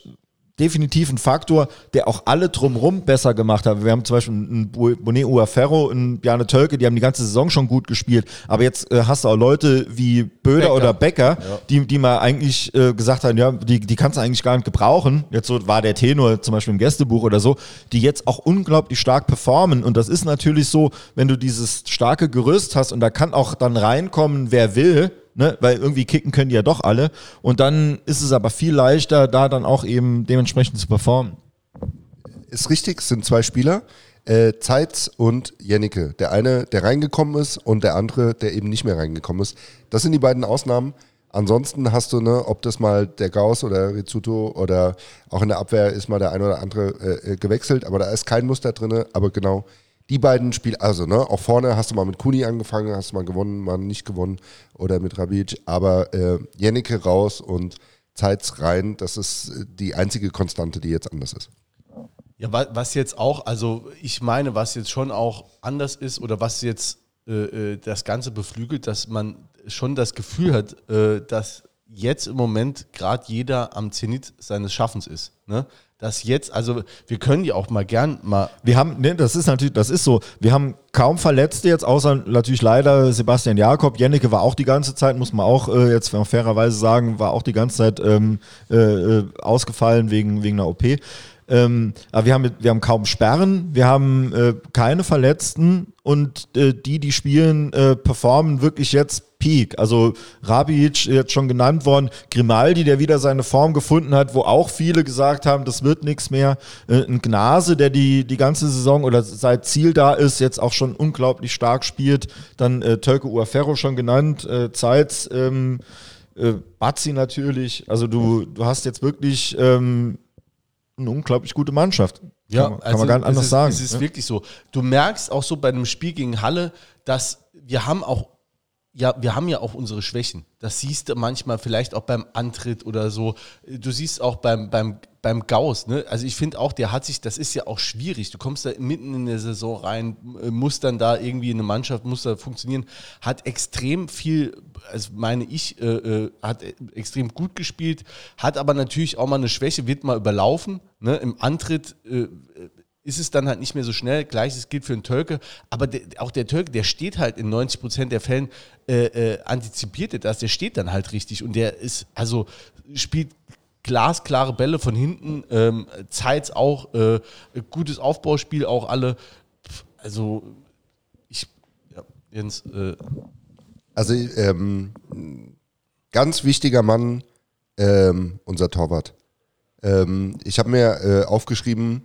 definitiv ein Faktor, der auch alle drumrum besser gemacht hat. Wir haben zum Beispiel einen Bonet Uaferro, einen Bjarne Tölke, die haben die ganze Saison schon gut gespielt. Aber jetzt äh, hast du auch Leute wie Böder Becker. oder Becker, die, die mal eigentlich äh, gesagt haben, ja, die, die kannst du eigentlich gar nicht gebrauchen. Jetzt so war der Tenor zum Beispiel im Gästebuch oder so, die jetzt auch unglaublich stark performen. Und das ist natürlich so, wenn du dieses starke Gerüst hast und da kann auch dann reinkommen, wer will, ne? weil irgendwie kicken können die ja doch alle. Und dann ist es aber viel leichter, da dann auch eben dementsprechend zu performen. Ist richtig, es sind zwei Spieler, äh, Zeitz und Jennecke. Der eine, der reingekommen ist und der andere, der eben nicht mehr reingekommen ist. Das sind die beiden Ausnahmen. Ansonsten hast du, ne, ob das mal der Gauss oder Rizzuto oder auch in der Abwehr ist mal der eine oder andere äh, äh, gewechselt, aber da ist kein Muster drin. Aber genau die beiden Spiele, also ne, auch vorne hast du mal mit Kuni angefangen, hast mal gewonnen, mal nicht gewonnen oder mit Rabic, aber äh, Jennecke raus und Zeitz rein, das ist äh, die einzige Konstante, die jetzt anders ist. Ja, wa- was jetzt auch, also ich meine, was jetzt schon auch anders ist oder was jetzt äh, äh, das Ganze beflügelt, dass man schon das Gefühl hat, äh, dass jetzt im Moment gerade jeder am Zenit seines Schaffens ist. Ne? Dass jetzt, also wir können ja auch mal gern mal Wir haben, ne, das ist natürlich, das ist so. Wir haben kaum Verletzte jetzt, außer natürlich leider Sebastian Jakob. Jennecke war auch die ganze Zeit, muss man auch äh, jetzt fairerweise sagen, war auch die ganze Zeit ähm, äh, äh, ausgefallen wegen, wegen einer OP. Ähm, aber wir haben, wir haben kaum Sperren, wir haben äh, keine Verletzten und äh, die, die spielen, äh, performen wirklich jetzt Peak. Also Rabic jetzt schon genannt worden, Grimaldi, der wieder seine Form gefunden hat, wo auch viele gesagt haben, das wird nichts mehr. Äh, ein Gnase, der die, die ganze Saison oder seit Ziel da ist, jetzt auch schon unglaublich stark spielt. Dann äh, Tölke Uaferro schon genannt, äh, Zeitz, ähm, äh, Bazzi natürlich. Also du, du hast jetzt wirklich ähm, eine unglaublich gute Mannschaft. kann, man- kann man gar nicht anders ist, sagen. Es ist ne? wirklich so. Du merkst auch so bei einem Spiel gegen Halle, dass wir haben auch, ja, wir haben ja auch unsere Schwächen. Das siehst du manchmal vielleicht auch beim Antritt oder so. Du siehst auch beim, beim, beim Gauss, ne? Also ich finde auch, der hat sich, das ist ja auch schwierig. Du kommst da mitten in der Saison rein, äh, musst dann da irgendwie eine Mannschaft, muss da funktionieren, hat extrem viel, also meine ich, äh, äh, hat extrem gut gespielt, hat aber natürlich auch mal eine Schwäche, wird mal überlaufen. Ne? Im Antritt äh, ist es dann halt nicht mehr so schnell. Gleiches gilt für einen Tölke. Aber der, auch der Tölke, der steht halt in 90 Prozent der Fällen, äh, äh, antizipiert er das. Der steht dann halt richtig. Und der ist, also spielt glasklare Bälle von hinten. Ähm, Zeit's auch, äh, gutes Aufbauspiel auch alle. Also, ich, ja, Jens, äh, Also ähm, ganz wichtiger Mann, ähm, unser Torwart. Ähm, ich habe mir äh, aufgeschrieben,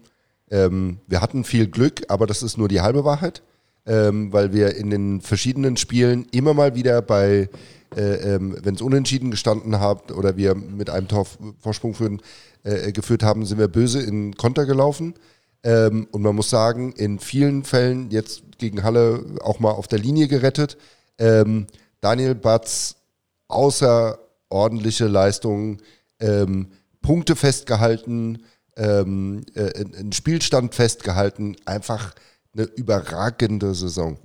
ähm, wir hatten viel Glück, aber das ist nur die halbe Wahrheit, ähm, weil wir in den verschiedenen Spielen immer mal wieder bei, äh, ähm, wenn es unentschieden gestanden hat oder wir mit einem Tor Vorsprung führen, äh, geführt haben, sind wir böse in Konter gelaufen. Ähm, und man muss sagen, in vielen Fällen jetzt gegen Halle auch mal auf der Linie gerettet. Ähm, Daniel Batz, außerordentliche Leistungen, ähm, Punkte festgehalten, ähm, äh, einen Spielstand festgehalten, einfach eine überragende Saison.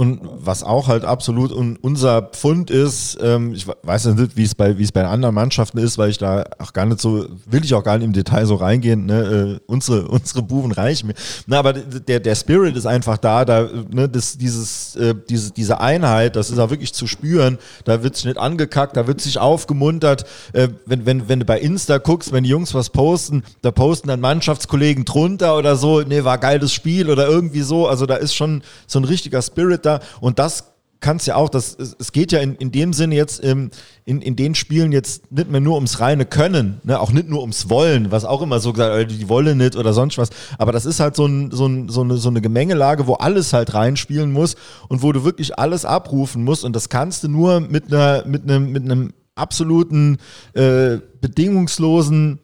Und was auch halt absolut un unser Pfund ist, ähm, ich we- weiß nicht, wie es bei wie es bei anderen Mannschaften ist, weil ich da auch gar nicht so, will ich auch gar nicht im Detail so reingehen, ne, äh, unsere, unsere Buben reichen mir. Na, aber der, der Spirit ist einfach da, da, ne, das, dieses, äh, diese, diese Einheit, das ist auch wirklich zu spüren, da wird sich nicht angekackt, da wird sich aufgemuntert, äh, wenn, wenn, wenn du bei Insta guckst, wenn die Jungs was posten, da posten dann Mannschaftskollegen drunter oder so, nee, war geiles Spiel oder irgendwie so, also da ist schon so ein richtiger Spirit da und das kannst ja auch, das, es geht ja in, in dem Sinne jetzt ähm, in, in den Spielen jetzt nicht mehr nur ums reine Können, ne? auch nicht nur ums Wollen, was auch immer so gesagt, äh, die wollen nicht oder sonst was, aber das ist halt so, ein, so, ein, so, eine, so eine Gemengelage, wo alles halt reinspielen muss und wo du wirklich alles abrufen musst. Und das kannst du nur mit einer, mit einem, mit einem absoluten, äh, bedingungslosen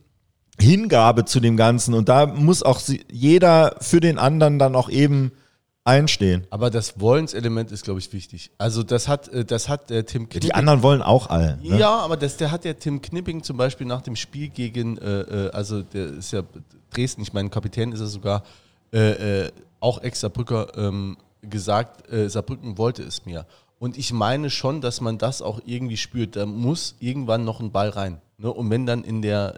Hingabe zu dem Ganzen. Und da muss auch jeder für den anderen dann auch eben einstehen. aber das Wollenselement ist, glaube ich, wichtig. Also das hat, äh, das hat der Tim Ja, Knipping. die anderen wollen auch alle. Ne? Ja, aber das, der hat ja Tim Knipping zum Beispiel nach dem Spiel gegen, äh, äh, also der ist ja Dresden, ich meine, Kapitän ist er sogar, äh, äh, auch Ex-Saarbrücker, ähm, gesagt, äh, Saarbrücken wollte es mir. Und ich meine schon, dass man das auch irgendwie spürt. Da muss irgendwann noch ein Ball rein. Ne? Und wenn dann in der,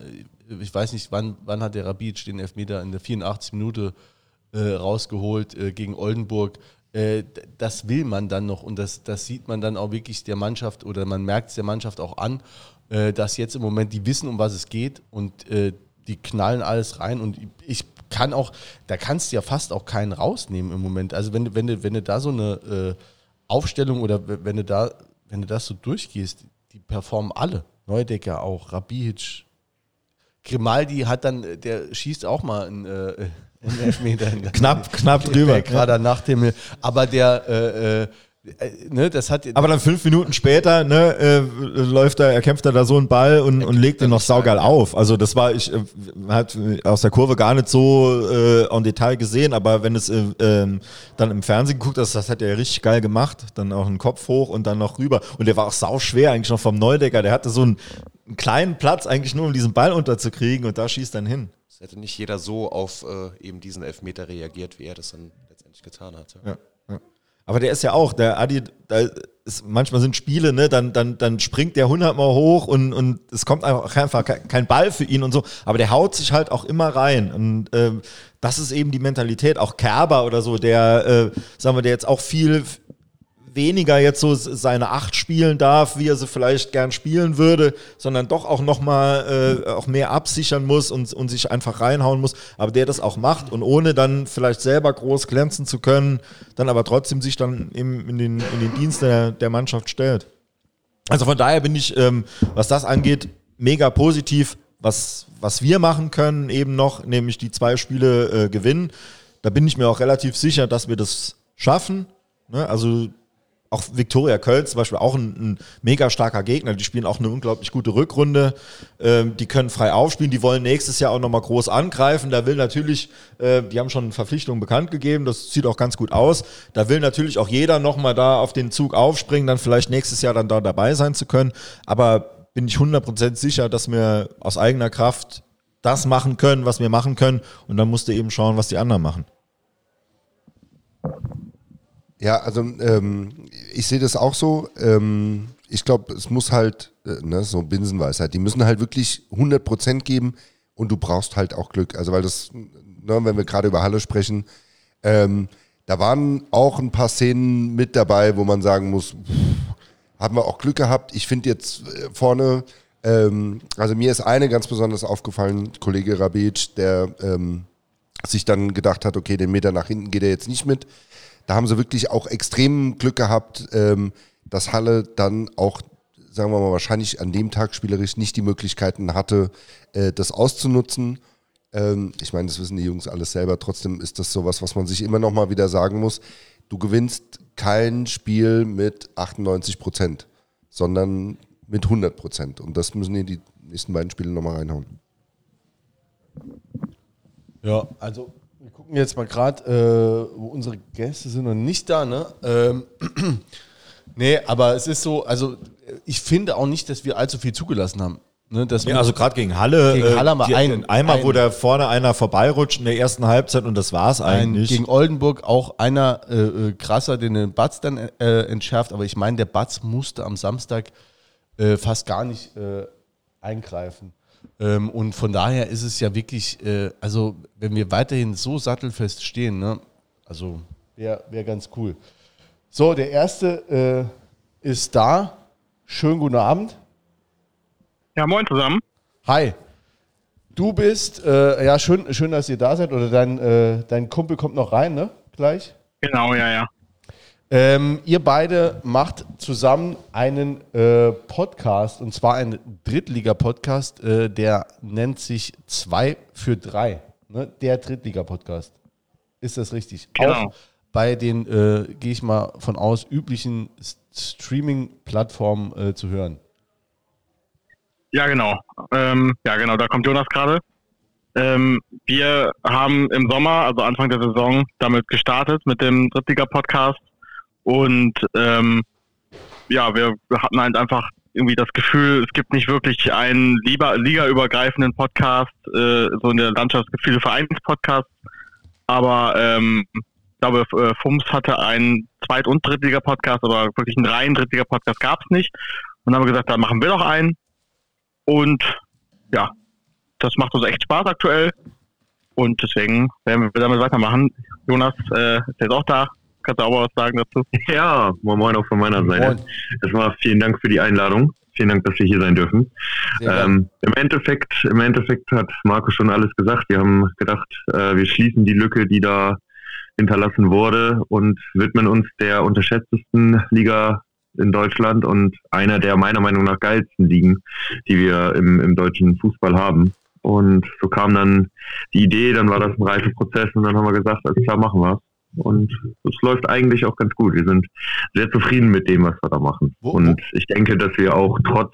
äh, ich weiß nicht, wann, wann hat der Rabic den Elfmeter in der 84 Minute äh, rausgeholt äh, gegen Oldenburg. Äh, das will man dann noch und das, das sieht man dann auch wirklich der Mannschaft oder man merkt es der Mannschaft auch an, äh, dass jetzt im Moment die wissen, um was es geht und äh, die knallen alles rein und ich kann auch, da kannst du ja fast auch keinen rausnehmen im Moment. Also wenn wenn du, wenn du da so eine äh, Aufstellung oder wenn du da, wenn du das so durchgehst, die performen alle. Neudecker auch, Rabihic, Grimaldi hat dann, äh, der schießt auch mal einen, äh, einen Elfmeter. Knapp, knapp drüber. Gerade nach dem, aber der, äh, äh, ne, das hat, Aber dann fünf Minuten später ne, äh, läuft er, er kämpft er da so einen Ball und, und legt den noch saugeil auf. Also das war, ich äh, hat aus der Kurve gar nicht so äh, en Detail gesehen, aber wenn es äh, ähm, dann im Fernsehen geguckt hast, das hat er richtig geil gemacht. Dann auch einen Kopf hoch und dann noch rüber. Und der war auch sau schwer eigentlich noch vom Neudecker. Der hatte so einen, einen kleinen Platz eigentlich nur, um diesen Ball unterzukriegen und da schießt dann hin. Es hätte nicht jeder so auf äh, eben diesen Elfmeter reagiert, wie er das dann letztendlich getan hat. Ja. Aber der ist ja auch, der Adi, ist, manchmal sind Spiele, ne, dann, dann, dann springt der hundertmal hoch und, und es kommt einfach, einfach kein Ball für ihn und so, aber der haut sich halt auch immer rein und äh, das ist eben die Mentalität, auch Kerber oder so, der, äh, sagen wir, der jetzt auch viel, weniger jetzt so seine Acht spielen darf, wie er sie vielleicht gern spielen würde, sondern doch auch nochmal äh, auch mehr absichern muss und, und sich einfach reinhauen muss, aber der das auch macht und ohne dann vielleicht selber groß glänzen zu können, dann aber trotzdem sich dann im, in, den, in den Dienst der, der Mannschaft stellt. Also von daher bin ich, ähm, was das angeht, mega positiv, was, was wir machen können, eben noch, nämlich die zwei Spiele äh, gewinnen. Da bin ich mir auch relativ sicher, dass wir das schaffen. Ne? Also auch Viktoria Köln zum Beispiel auch ein, ein, mega starker Gegner. Die spielen auch eine unglaublich gute Rückrunde. Ähm, die können frei aufspielen. Die wollen nächstes Jahr auch nochmal groß angreifen. Da will natürlich, äh, die haben schon Verpflichtungen bekannt gegeben. Das sieht auch ganz gut aus. Da will natürlich auch jeder nochmal da auf den Zug aufspringen, dann vielleicht nächstes Jahr dann da dabei sein zu können. Aber bin ich 100% sicher, dass wir aus eigener Kraft das machen können, was wir machen können. Und dann musst du eben schauen, was die anderen machen. Ja, also ähm, ich sehe das auch so. Ähm, ich glaube, es muss halt, äh, ne, so Binsenweisheit, die müssen halt wirklich 100% geben und du brauchst halt auch Glück. Also weil das, ne, wenn wir gerade über Halle sprechen, ähm, da waren auch ein paar Szenen mit dabei, wo man sagen muss, haben wir auch Glück gehabt. Ich finde jetzt äh, vorne, ähm, also mir ist eine ganz besonders aufgefallen, Kollege Rabic, der ähm, sich dann gedacht hat, okay, den Meter nach hinten geht er jetzt nicht mit da haben sie wirklich auch extrem Glück gehabt, ähm, dass Halle dann auch, sagen wir mal, wahrscheinlich an dem Tag spielerisch nicht die Möglichkeiten hatte, äh, das auszunutzen. Ähm, ich meine, das wissen die Jungs alles selber. Trotzdem ist das sowas, was man sich immer noch mal wieder sagen muss. Du gewinnst kein Spiel mit 98 Prozent, sondern mit 100 Prozent. Und das müssen die nächsten beiden Spiele nochmal reinhauen. Ja, also gucken jetzt mal gerade, äh, wo unsere Gäste sind noch nicht da, ne? Ähm, nee, aber es ist so, also ich finde auch nicht, dass wir allzu viel zugelassen haben. Ne, ja, also gerade gegen Halle, gegen Halle äh, die, ein, einmal, ein, wo da vorne einer vorbeirutscht in der ersten Halbzeit und das war's eigentlich. Ein, gegen Oldenburg auch einer äh, äh krasser, den den Batz dann äh, entschärft, aber ich meine, der Batz musste am Samstag äh, fast gar nicht äh, eingreifen. Ähm, und von daher ist es ja wirklich, äh, also wenn wir weiterhin so sattelfest stehen, ne, also wäre wär ganz cool. So, der erste äh, ist da. Schönen guten Abend. Ja, moin zusammen. Hi. Du bist, äh, ja, schön, schön, dass ihr da seid. Oder dein, äh, dein Kumpel kommt noch rein, ne? Gleich. Genau, ja, ja. Ähm, ihr beide macht zusammen einen äh, Podcast und zwar einen Drittliga-Podcast, äh, der nennt sich 2 für 3. Ne? Der Drittliga-Podcast. Ist das richtig? Genau. Auch bei den, äh, gehe ich mal von aus, üblichen Streaming-Plattformen äh, zu hören. Ja, genau. Ähm, ja, genau, da kommt Jonas gerade. Ähm, wir haben im Sommer, also Anfang der Saison, damit gestartet mit dem Drittliga-Podcast und ähm, ja, wir hatten halt einfach irgendwie das Gefühl, es gibt nicht wirklich einen ligaübergreifenden Podcast, äh, so in der Landschaftsgefühle Vereinspodcast. Aber ähm, ich glaube, äh, FUMS hatte einen Zweit- und Drittliga-Podcast, aber wirklich einen reinen Drittliga-Podcast gab es nicht. Und dann haben wir gesagt, da machen wir doch einen. Und ja, das macht uns echt Spaß aktuell. Und deswegen werden wir damit weitermachen. Jonas äh, ist jetzt auch da. Kannst du auch was sagen dazu? Ja, moin moin auch von meiner Seite. Erstmal vielen Dank für die Einladung. Vielen Dank, dass wir hier sein dürfen. Ähm, Im Endeffekt, im Endeffekt hat Marco schon alles gesagt. Wir haben gedacht, äh, wir schließen die Lücke, die da hinterlassen wurde und widmen uns der unterschätztesten Liga in Deutschland und einer der meiner Meinung nach geilsten Ligen, die wir im, im deutschen Fußball haben. Und so kam dann die Idee, dann war das ein Reifeprozess und dann haben wir gesagt, alles klar, machen wir und es läuft eigentlich auch ganz gut. Wir sind sehr zufrieden mit dem, was wir da machen. Wo, und ich denke, dass wir auch trotz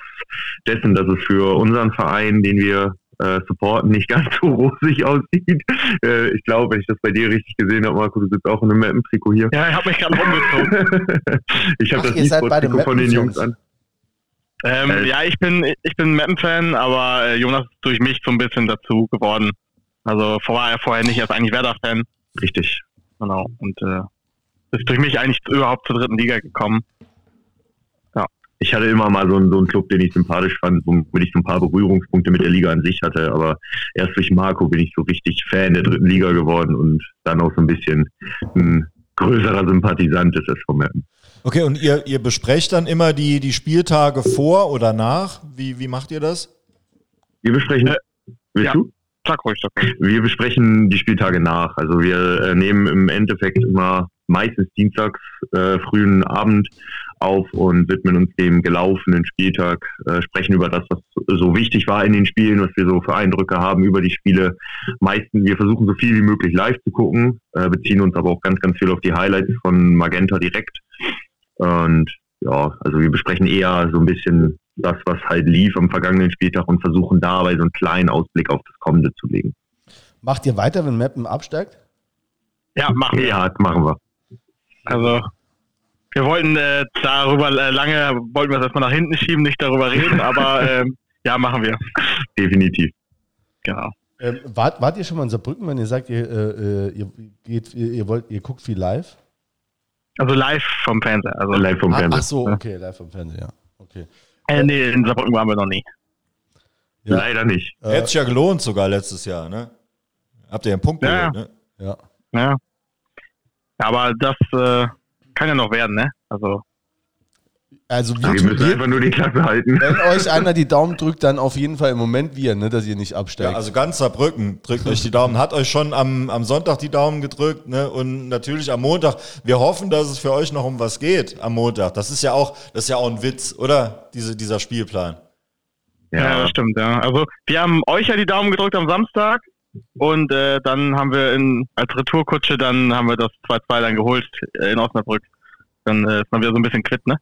dessen, dass es für unseren Verein, den wir äh, supporten, nicht ganz so rosig aussieht. Äh, ich glaube, wenn ich das bei dir richtig gesehen habe, Marco, du sitzt auch in einem Mappen-Trikot hier. Ja, ich habe mich gerade rumgezogen. ich habe das E-Sport-Trikot von den Jungs an. Ähm, äh, ja, ich bin, ich bin Mappen-Fan, aber äh, Jonas ist durch mich so ein bisschen dazu geworden. Also war er vorher nicht, er ist eigentlich Werder-Fan. Richtig. Genau. Und äh, ist durch mich eigentlich überhaupt zur dritten Liga gekommen. Ja. Ich hatte immer mal so einen, so einen Club, den ich sympathisch fand, womit ich so ein paar Berührungspunkte mit der Liga an sich hatte. Aber erst durch Marco bin ich so richtig Fan der dritten Liga geworden und dann auch so ein bisschen ein größerer Sympathisant ist es vom Mappen. Okay, und ihr, ihr besprecht dann immer die, die Spieltage vor oder nach? Wie, wie macht ihr das? Wir besprechen. Äh, willst ja. du? Sag ruhig. Wir besprechen die Spieltage nach. Also wir äh, nehmen im Endeffekt immer meistens dienstags äh, frühen Abend auf und widmen uns dem gelaufenen Spieltag, äh, sprechen über das, was so wichtig war in den Spielen, was wir so für Eindrücke haben über die Spiele. Meistens, wir versuchen so viel wie möglich live zu gucken, äh, beziehen uns aber auch ganz, ganz viel auf die Highlights von Magenta direkt. Und ja, also wir besprechen eher so ein bisschen das, was halt lief am vergangenen Spieltag und versuchen dabei so einen kleinen Ausblick auf das Kommende zu legen. Macht ihr weiter, wenn Mappen absteigt? Ja, machen wir. Ja, machen wir. Also, wir wollten äh, darüber äh, lange, wollten wir es erstmal nach hinten schieben, nicht darüber reden, aber äh, ja, machen wir. Definitiv. Genau. Ähm, wart, wart ihr schon mal in Saarbrücken, wenn ihr sagt, ihr, äh, ihr, geht, ihr, ihr, wollt, ihr guckt viel live? Also live vom Fernseher. Also live vom Fernseher. Ach, ach so, okay, live vom Fernseher, ja. Okay. Äh, nee, in Saarbrücken waren wir noch nie. Ja. Leider nicht. Äh, Hätte sich ja gelohnt sogar letztes Jahr, ne? Habt ihr einen Punkt ja. geholt, ne? Ja. Ja. Aber das äh, kann ja noch werden, ne? Also. Also wir, wir müssen einfach nur die Klasse halten. Wenn euch einer die Daumen drückt, dann auf jeden Fall im Moment wir, ne, dass ihr nicht absteigt. Ja, also ganz Saarbrücken drückt euch die Daumen. Hat euch schon am, am Sonntag die Daumen gedrückt, ne? Und natürlich am Montag. Wir hoffen, dass es für euch noch um was geht am Montag. Das ist ja auch, das ist ja auch ein Witz, oder? Diese, dieser Spielplan. Ja. ja, das stimmt, ja. Also wir haben euch ja die Daumen gedrückt am Samstag und äh, dann haben wir in, als Retourkutsche, dann haben wir das 2-2 dann geholt äh, in Osnabrück. Dann äh, ist man wieder so ein bisschen quitt, ne?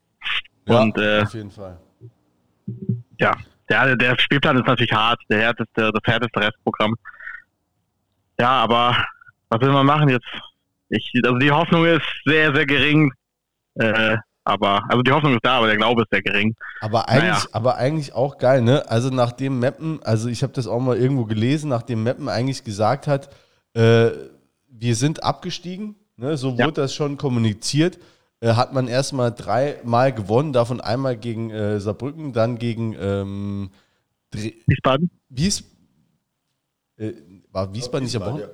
Ja, und, äh, auf jeden Fall. Ja, der, der Spielplan ist natürlich hart, der härteste, das härteste Restprogramm. Ja, aber was will man machen jetzt? Ich, also die Hoffnung ist sehr, sehr gering. Äh, aber, also die Hoffnung ist da, aber der Glaube ist sehr gering. Aber eigentlich, naja. aber eigentlich auch geil, ne? Also nachdem Meppen, also ich habe das auch mal irgendwo gelesen, nachdem Meppen eigentlich gesagt hat, äh, wir sind abgestiegen, ne? so wurde ja. das schon kommuniziert, äh, hat man erstmal dreimal gewonnen, davon einmal gegen äh, Saarbrücken, dann gegen ähm, Wiesbaden. Wies äh, war Wiesbaden nicht Wiesbaden, ja.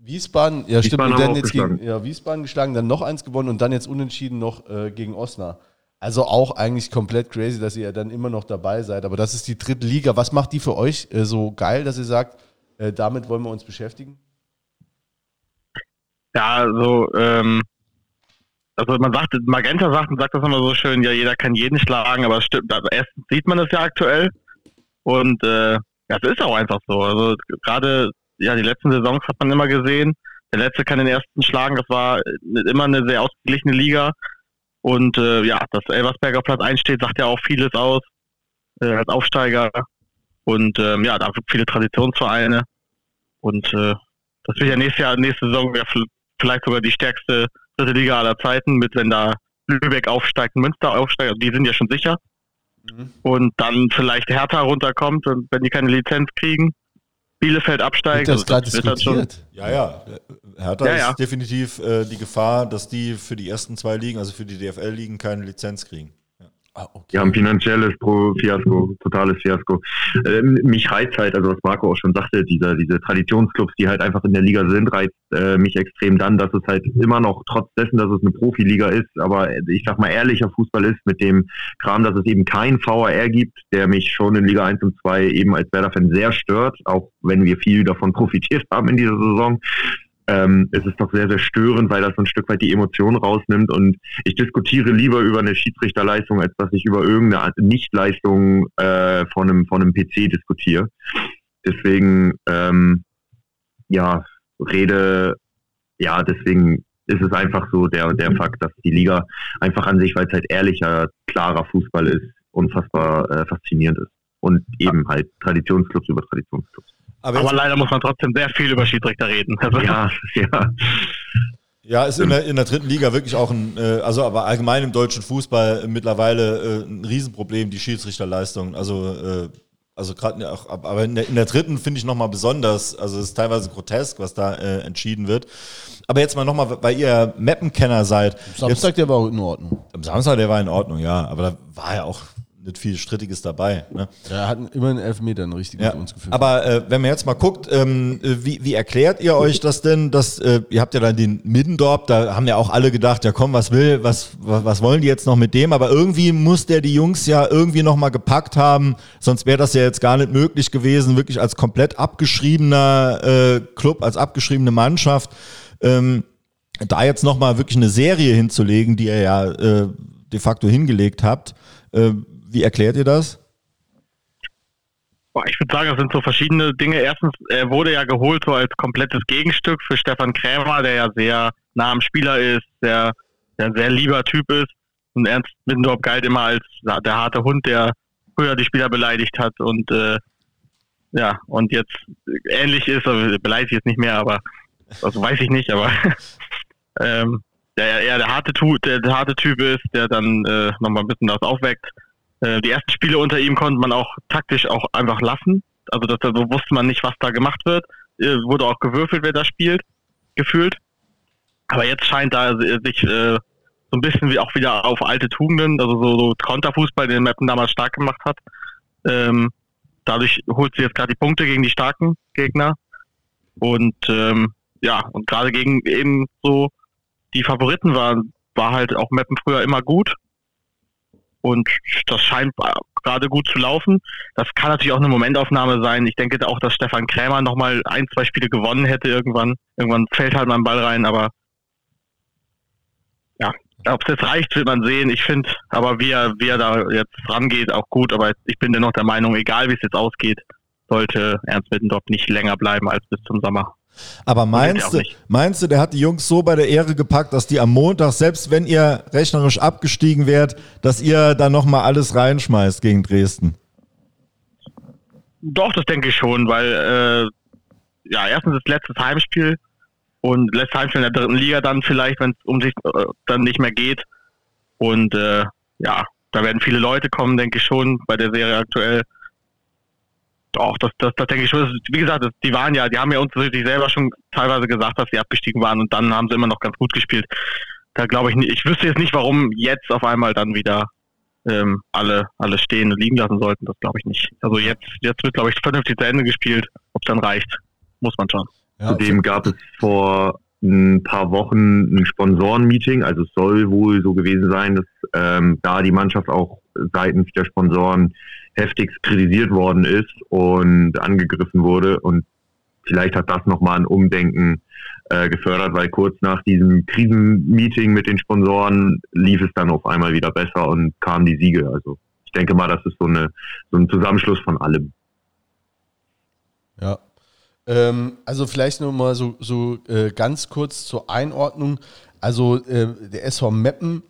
Wiesbaden, ja stimmt, und dann jetzt gegen ja, Wiesbaden geschlagen, dann noch eins gewonnen und dann jetzt unentschieden noch äh, gegen Osnabrück. Also auch eigentlich komplett crazy, dass ihr dann immer noch dabei seid. Aber das ist die dritte Liga. Was macht die für euch äh, so geil, dass ihr sagt, äh, damit wollen wir uns beschäftigen? Ja, also, ähm, also man sagt, Magenta sagt und sagt das immer so schön, ja, jeder kann jeden schlagen, aber stimmt, also erstens sieht man das ja aktuell und äh, ja, es ist auch einfach so. Also gerade ja, die letzten Saisons hat man immer gesehen. Der letzte kann den ersten schlagen. Das war immer eine sehr ausgeglichene Liga. Und äh, ja, dass Elversberger Platz einsteht, sagt ja auch vieles aus äh, als Aufsteiger. Und ähm, ja, da viele Traditionsvereine. Und äh, das wird ja nächstes Jahr, nächste Saison vielleicht sogar die stärkste dritte Liga aller Zeiten, mit wenn da Lübeck aufsteigt, Münster aufsteigt, also die sind ja schon sicher. Mhm. Und dann vielleicht Hertha runterkommt, wenn die keine Lizenz kriegen. Bielefeld absteigt. Wird das das diskutiert? Ja, ja. Hertha ja, ja. ist definitiv äh, die Gefahr, dass die für die ersten zwei Ligen, also für die DFL-Ligen, keine Lizenz kriegen. Ah, okay. Ja, ein finanzielles Pro Fiasko, totales Fiasko. Ähm, mich reizt halt, also was Marco auch schon sagte, diese, diese Traditionsclubs, die halt einfach in der Liga sind, reizt äh, mich extrem dann, dass es halt immer noch, trotz dessen, dass es eine Profiliga ist, aber ich sag mal ehrlicher Fußball ist, mit dem Kram, dass es eben kein VAR gibt, der mich schon in Liga 1 und 2 eben als Werder-Fan sehr stört, auch wenn wir viel davon profitiert haben in dieser Saison ähm, es ist doch sehr, sehr störend, weil das so ein Stück weit die Emotionen rausnimmt. Und ich diskutiere lieber über eine Schiedsrichterleistung, als dass ich über irgendeine Nichtleistung äh, von, einem, von einem PC diskutiere. Deswegen, ähm, ja, rede, ja, deswegen ist es einfach so der, der Fakt, dass die Liga einfach an sich, weil es halt ehrlicher, klarer Fußball ist, unfassbar äh, faszinierend ist. Und eben halt Traditionsclubs über Traditionsclubs. Aber, Aber leider muss man trotzdem sehr viel über Schiedsrichter reden. Also ja, ja. Ja, ist in der, in der dritten Liga wirklich auch ein, äh, also aber allgemein im deutschen Fußball mittlerweile äh, ein Riesenproblem, die Schiedsrichterleistung. Also äh, Also gerade auch, aber in der, in der dritten finde ich nochmal besonders, also es ist teilweise grotesk, was da äh, entschieden wird. Aber jetzt mal nochmal, weil ihr Mappenkenner seid. Samstag, jetzt, der war in Ordnung. Am Samstag, der war in Ordnung, ja. Aber da war ja auch nicht viel Strittiges dabei. Ne? Er hat immer einen Elfmeter richtig ja. mit uns geführt. Aber äh, wenn man jetzt mal guckt, ähm, wie, wie erklärt ihr euch das denn? Dass, äh, ihr habt ja dann den Middendorp, da haben ja auch alle gedacht, ja komm, was will, was, was wollen die jetzt noch mit dem? Aber irgendwie muss der die Jungs ja irgendwie nochmal gepackt haben, sonst wäre das ja jetzt gar nicht möglich gewesen, wirklich als komplett abgeschriebener äh, Club, als abgeschriebene Mannschaft. Ähm, da jetzt nochmal wirklich eine Serie hinzulegen, die ihr ja äh, de facto hingelegt habt, äh, wie erklärt ihr das? Ich würde sagen, das sind so verschiedene Dinge. Erstens, er wurde ja geholt so als komplettes Gegenstück für Stefan Krämer, der ja sehr nah am Spieler ist, der, der ein sehr lieber Typ ist. Und Ernst Middendorf galt immer als der harte Hund, der früher die Spieler beleidigt hat und äh, ja, und jetzt ähnlich ist, also beleidigt jetzt nicht mehr, aber also weiß ich nicht, aber ähm, der eher der harte, der, der harte Typ ist, der dann äh, nochmal ein bisschen das aufweckt. Äh, die ersten Spiele unter ihm konnte man auch taktisch auch einfach lassen. Also das, so wusste man nicht, was da gemacht wird. Äh, wurde auch gewürfelt, wer da spielt, gefühlt. Aber jetzt scheint da sich äh, so ein bisschen wie auch wieder auf alte Tugenden, also so, so Konterfußball, den Mappen damals stark gemacht hat. Ähm, dadurch holt sie jetzt gerade die Punkte gegen die starken Gegner. Und ähm, ja, und gerade gegen eben so die Favoriten waren, war halt auch Mappen früher immer gut. Und das scheint gerade gut zu laufen. Das kann natürlich auch eine Momentaufnahme sein. Ich denke auch, dass Stefan Krämer nochmal ein, zwei Spiele gewonnen hätte irgendwann. Irgendwann fällt halt mal ein Ball rein, aber ja, ob es jetzt reicht, wird man sehen. Ich finde, aber wie er, wie er da jetzt rangeht, auch gut. Aber ich bin dennoch der Meinung, egal wie es jetzt ausgeht, sollte Ernst Mittendorf nicht länger bleiben als bis zum Sommer. Aber meinst du, meinst du, der hat die Jungs so bei der Ehre gepackt, dass die am Montag, selbst wenn ihr rechnerisch abgestiegen wärt, dass ihr da nochmal alles reinschmeißt gegen Dresden? Doch, das denke ich schon, weil äh, ja, erstens das letzte Heimspiel und letztes Heimspiel in der dritten Liga dann vielleicht, wenn es um sich äh, dann nicht mehr geht. Und äh, ja, da werden viele Leute kommen, denke ich schon, bei der Serie aktuell. Doch, das, das, das denke ich schon. Wie gesagt, die waren ja, die haben ja uns sich selber schon teilweise gesagt, dass sie abgestiegen waren und dann haben sie immer noch ganz gut gespielt. Da glaube ich nicht, ich wüsste jetzt nicht, warum jetzt auf einmal dann wieder ähm, alle, alle stehen und liegen lassen sollten. Das glaube ich nicht. Also jetzt, jetzt wird, glaube ich, vernünftig zu Ende gespielt. Ob es dann reicht, muss man schauen. Ja, Zudem gab es vor ein paar Wochen ein Sponsorenmeeting. Also es soll wohl so gewesen sein, dass ähm, da die Mannschaft auch seitens der Sponsoren heftigst kritisiert worden ist und angegriffen wurde. Und vielleicht hat das nochmal ein Umdenken äh, gefördert, weil kurz nach diesem Krisenmeeting mit den Sponsoren lief es dann auf einmal wieder besser und kamen die Siege. Also ich denke mal, das ist so, eine, so ein Zusammenschluss von allem. Ja. Ähm, also vielleicht nur mal so, so äh, ganz kurz zur Einordnung. Also äh, der SV Meppen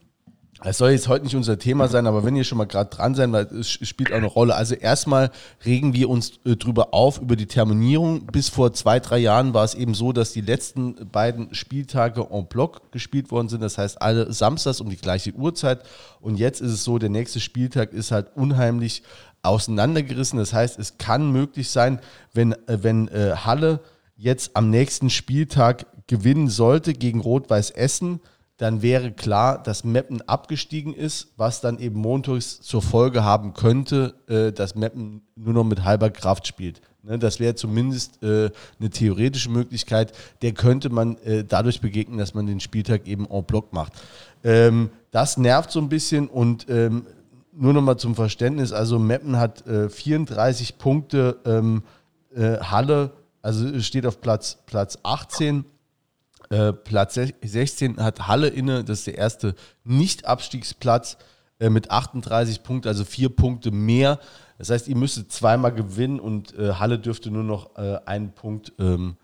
es soll jetzt heute nicht unser Thema sein, aber wenn ihr schon mal gerade dran seid, weil es spielt auch eine Rolle. Also erstmal regen wir uns äh, drüber auf, über die Terminierung. Bis vor zwei, drei Jahren war es eben so, dass die letzten beiden Spieltage en bloc gespielt worden sind. Das heißt, alle samstags um die gleiche Uhrzeit. Und jetzt ist es so, der nächste Spieltag ist halt unheimlich auseinandergerissen. Das heißt, es kann möglich sein, wenn, äh, wenn äh, Halle jetzt am nächsten Spieltag gewinnen sollte gegen Rot-Weiß Essen, dann wäre klar, dass Meppen abgestiegen ist, was dann eben montags zur Folge haben könnte, äh, dass Meppen nur noch mit halber Kraft spielt. Ne, das wäre zumindest äh, eine theoretische Möglichkeit. Der könnte man äh, dadurch begegnen, dass man den Spieltag eben en bloc macht. Ähm, das nervt so ein bisschen und ähm, nur noch mal zum Verständnis, also Meppen hat 34 Punkte, ähm, Halle, also steht auf Platz, Platz 18 äh, Platz 16 hat Halle inne, das ist der erste Nicht-Abstiegsplatz äh, mit 38 Punkten, also vier Punkte mehr. Das heißt, ihr müsstet zweimal gewinnen und äh, Halle dürfte nur noch äh, einen Punkt ähm,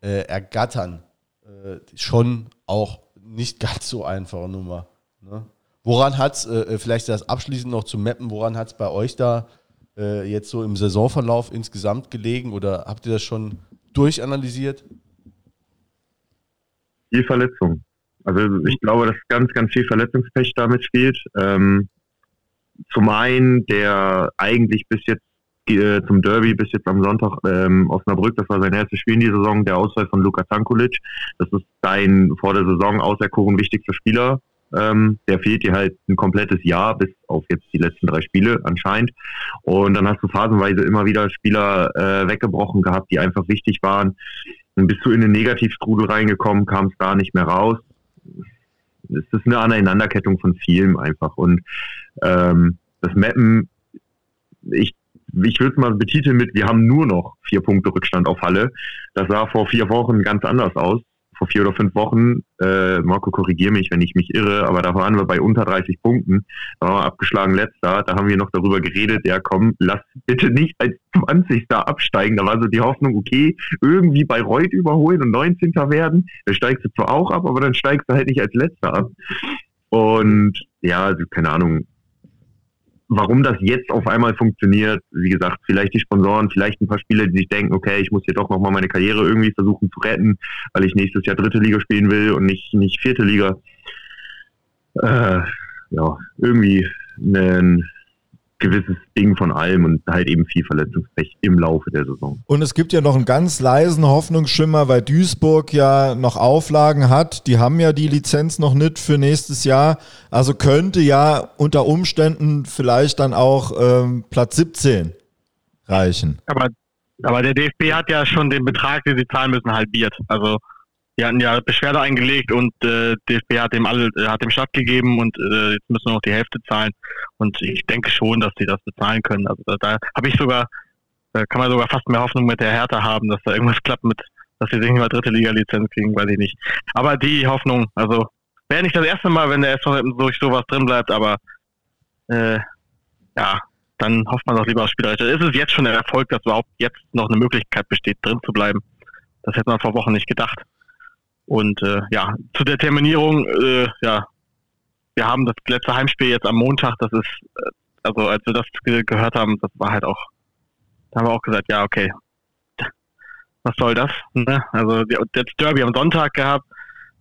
äh, ergattern. Äh, schon auch nicht ganz so einfache Nummer. Ne? Woran hat es, vielleicht das abschließend noch zu mappen, woran hat es bei euch da jetzt so im Saisonverlauf insgesamt gelegen oder habt ihr das schon durchanalysiert? Viel Verletzung. Also ich glaube, dass ganz, ganz viel Verletzungspech damit spielt. Ähm, zum einen der eigentlich bis jetzt äh, zum Derby bis jetzt am Sonntag ähm, Osnabrück. Das war sein erstes Spiel in dieser Saison, der Ausfall von Luka Tankulic. Das ist dein vor der Saison auserkoren wichtigster Spieler. Ähm, der fehlt dir halt ein komplettes Jahr, bis auf jetzt die letzten drei Spiele anscheinend. Und dann hast du phasenweise immer wieder Spieler äh, weggebrochen gehabt, die einfach wichtig waren. Dann bist du in den Negativstrudel reingekommen, kamst da nicht mehr raus. Es ist eine Aneinanderkettung von vielem einfach. Und ähm, das Mappen, ich ich würde es mal betiteln mit, wir haben nur noch vier Punkte Rückstand auf Halle. Das sah vor vier Wochen ganz anders aus. Vor vier oder fünf Wochen, äh, Marco, korrigiere mich, wenn ich mich irre, aber da waren wir bei unter 30 Punkten. Da waren wir abgeschlagen letzter. Da haben wir noch darüber geredet, ja komm, lass bitte nicht als 20. absteigen. Da war so die Hoffnung, okay, irgendwie bei Reut überholen und 19. werden. Da steigst du zwar auch ab, aber dann steigst du halt nicht als letzter ab. Und ja, also keine Ahnung, warum das jetzt auf einmal funktioniert, wie gesagt, vielleicht die Sponsoren, vielleicht ein paar Spieler, die sich denken, okay, ich muss hier doch nochmal meine Karriere irgendwie versuchen zu retten, weil ich nächstes Jahr dritte Liga spielen will und nicht, nicht vierte Liga. Äh, ja, irgendwie ein gewisses Ding von allem und halt eben viel Verletzungspech im Laufe der Saison. Und es gibt ja noch einen ganz leisen Hoffnungsschimmer, weil Duisburg ja noch Auflagen hat. Die haben ja die Lizenz noch nicht für nächstes Jahr. Also könnte ja unter Umständen vielleicht dann auch ähm, Platz 17 reichen. Aber, aber der DFB hat ja schon den Betrag, den sie zahlen müssen, halbiert. Also die hatten ja Beschwerde eingelegt und äh, DFB hat dem alle hat dem stattgegeben und äh, jetzt müssen wir noch die Hälfte zahlen und ich denke schon, dass sie das bezahlen können. Also da, da habe ich sogar, da kann man sogar fast mehr Hoffnung mit der Hertha haben, dass da irgendwas klappt mit, dass sie sich mal dritte Liga-Lizenz kriegen, weiß ich nicht. Aber die Hoffnung, also wäre nicht das erste Mal, wenn der SV durch sowas drin bleibt, aber äh, ja, dann hofft man doch lieber auf Spielrechte. Es ist jetzt schon ein Erfolg, dass überhaupt jetzt noch eine Möglichkeit besteht, drin zu bleiben. Das hätte man vor Wochen nicht gedacht. Und äh, ja, zu der Terminierung, äh, ja, wir haben das letzte Heimspiel jetzt am Montag, das ist, äh, also als wir das ge gehört haben, das war halt auch, da haben wir auch gesagt, ja, okay, was soll das? Ne? Also jetzt Derby am Sonntag gehabt,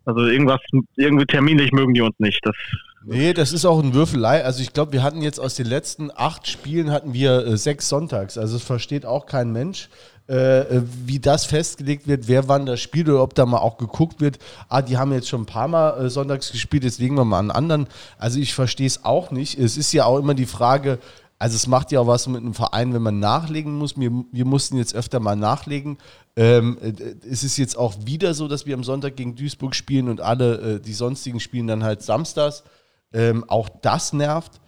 also irgendwas, irgendwie terminlich mögen die uns nicht. Das Nee, das ist auch ein Würfelei. Also ich glaube, wir hatten jetzt aus den letzten acht Spielen hatten wir äh, sechs Sonntags. Also es versteht auch kein Mensch. Äh, wie das festgelegt wird, wer wann das spielt oder ob da mal auch geguckt wird, ah, die haben jetzt schon ein paar Mal äh, sonntags gespielt, jetzt legen wir mal einen anderen. Also ich verstehe es auch nicht. Es ist ja auch immer die Frage, also es macht ja auch was mit einem Verein, wenn man nachlegen muss. Wir, wir mussten jetzt öfter mal nachlegen. Ähm, äh, es ist jetzt auch wieder so, dass wir am Sonntag gegen Duisburg spielen und alle äh, die sonstigen spielen dann halt samstags. Ähm, auch das nervt.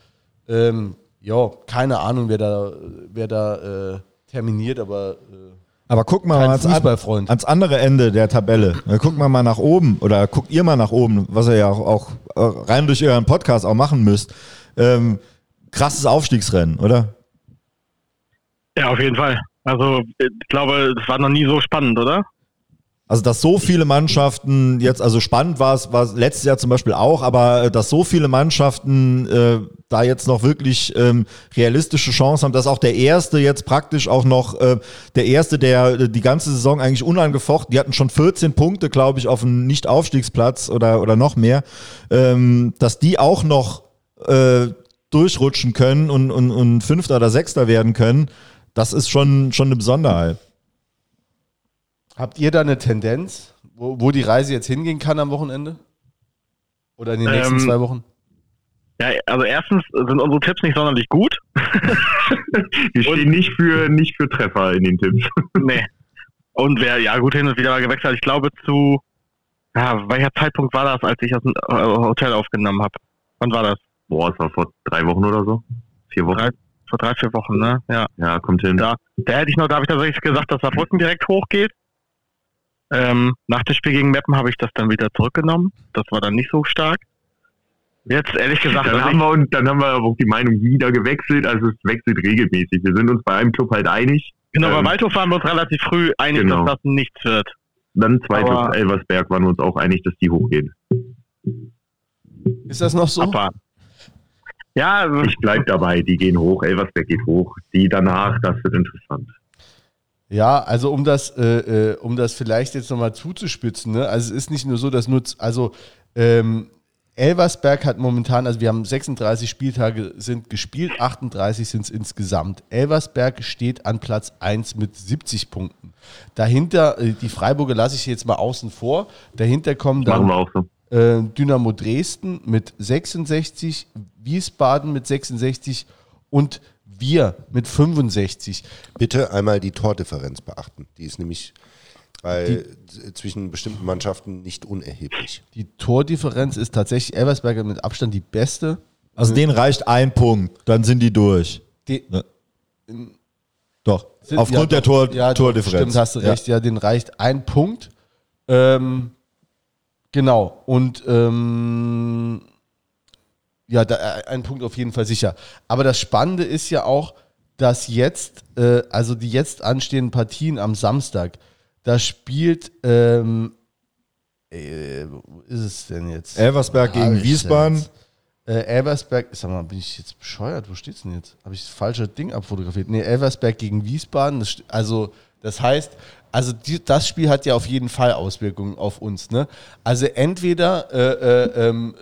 Ähm, ja, keine Ahnung, wer da, wer da äh, terminiert, aber. Äh, aber guck mal ans, ans, andere Ende der Tabelle. Guck mal mal nach oben oder guckt ihr mal nach oben, was ihr ja auch, auch äh, rein durch euren Podcast auch machen müsst. Ähm, krasses Aufstiegsrennen, oder? Ja, auf jeden Fall. Also ich glaube, es war noch nie so spannend, oder? Also, dass so viele Mannschaften jetzt, also spannend war es, war letztes Jahr zum Beispiel auch, aber äh, dass so viele Mannschaften äh, da jetzt noch wirklich ähm, realistische Chancen haben, dass auch der erste jetzt praktisch auch noch äh, der erste, der äh, die ganze Saison eigentlich unangefochten, die hatten schon 14 Punkte, glaube ich, auf einem Nicht-Aufstiegsplatz oder, oder noch mehr, ähm, dass die auch noch äh, durchrutschen können und, und, und Fünfter oder Sechster werden können, das ist schon, schon eine Besonderheit. Habt ihr da eine Tendenz, wo, wo die Reise jetzt hingehen kann am Wochenende? Oder in den nächsten ähm, zwei Wochen? Ja, also erstens sind unsere Tipps nicht sonderlich gut. Wir stehen nicht für, nicht für Treffer in den Tipps. nee. Und wer, ja gut, hin und wieder mal gewechselt. Ich glaube zu, ja, welcher Zeitpunkt war das, als ich aus dem äh, Hotel aufgenommen habe? Wann war das? Boah, es war vor drei Wochen oder so. Vier Wochen. Drei, vor drei, vier Wochen, ne? Ja. Ja, kommt hin. Da, da hätte ich noch, da habe ich tatsächlich gesagt, dass Saarbrücken direkt hochgeht. Ähm, nach dem Spiel gegen Meppen habe ich das dann wieder zurückgenommen. Das war dann nicht so stark. Jetzt ehrlich gesagt. Dann, haben wir, und dann haben wir aber auch die Meinung wieder gewechselt. Also es wechselt regelmäßig. Wir sind uns bei einem Club halt einig. Genau, ähm, bei Waldhof waren wir uns relativ früh einig, genau. dass das nichts wird. Dann zweites Elversberg waren wir uns auch einig, dass die hochgehen. Ist das noch so? Abwarten. Ja, also ich bleibe dabei, die gehen hoch, Elversberg geht hoch. Die danach, das wird interessant. Ja, also um das, äh, äh, um das vielleicht jetzt nochmal zuzuspitzen, ne? also es ist nicht nur so, dass nur, also ähm, Elversberg hat momentan, also wir haben 36 Spieltage sind gespielt, 38 sind es insgesamt. Elversberg steht an Platz 1 mit 70 Punkten. Dahinter, äh, die Freiburger lasse ich jetzt mal außen vor. Dahinter kommen dann äh, Dynamo Dresden mit 66, Wiesbaden mit 66 und wir mit 65. Bitte einmal die Tordifferenz beachten. Die ist nämlich bei, die, zwischen bestimmten Mannschaften nicht unerheblich. Die Tordifferenz ist tatsächlich Elversberger mit Abstand die beste. Also denen reicht ein Punkt, dann sind die durch. Die, ja. Doch, sind, aufgrund ja, der Tor, ja, Tordifferenz. Stimmt, hast du recht, ja, denen reicht ein Punkt. Ähm, genau, und ähm, ja, da, äh, ein Punkt auf jeden Fall sicher. Aber das Spannende ist ja auch, dass jetzt, äh, also die jetzt anstehenden Partien am Samstag, da spielt, ähm, äh, wo ist es denn jetzt? Elversberg gegen Wiesbaden. Äh, Elversberg, sag mal, bin ich jetzt bescheuert? Wo steht's denn jetzt? Habe ich das falsche Ding abfotografiert? Nee, Elversberg gegen Wiesbaden. Das, also, das heißt, also die, das Spiel hat ja auf jeden Fall Auswirkungen auf uns. Ne? Also entweder äh, äh, ähm,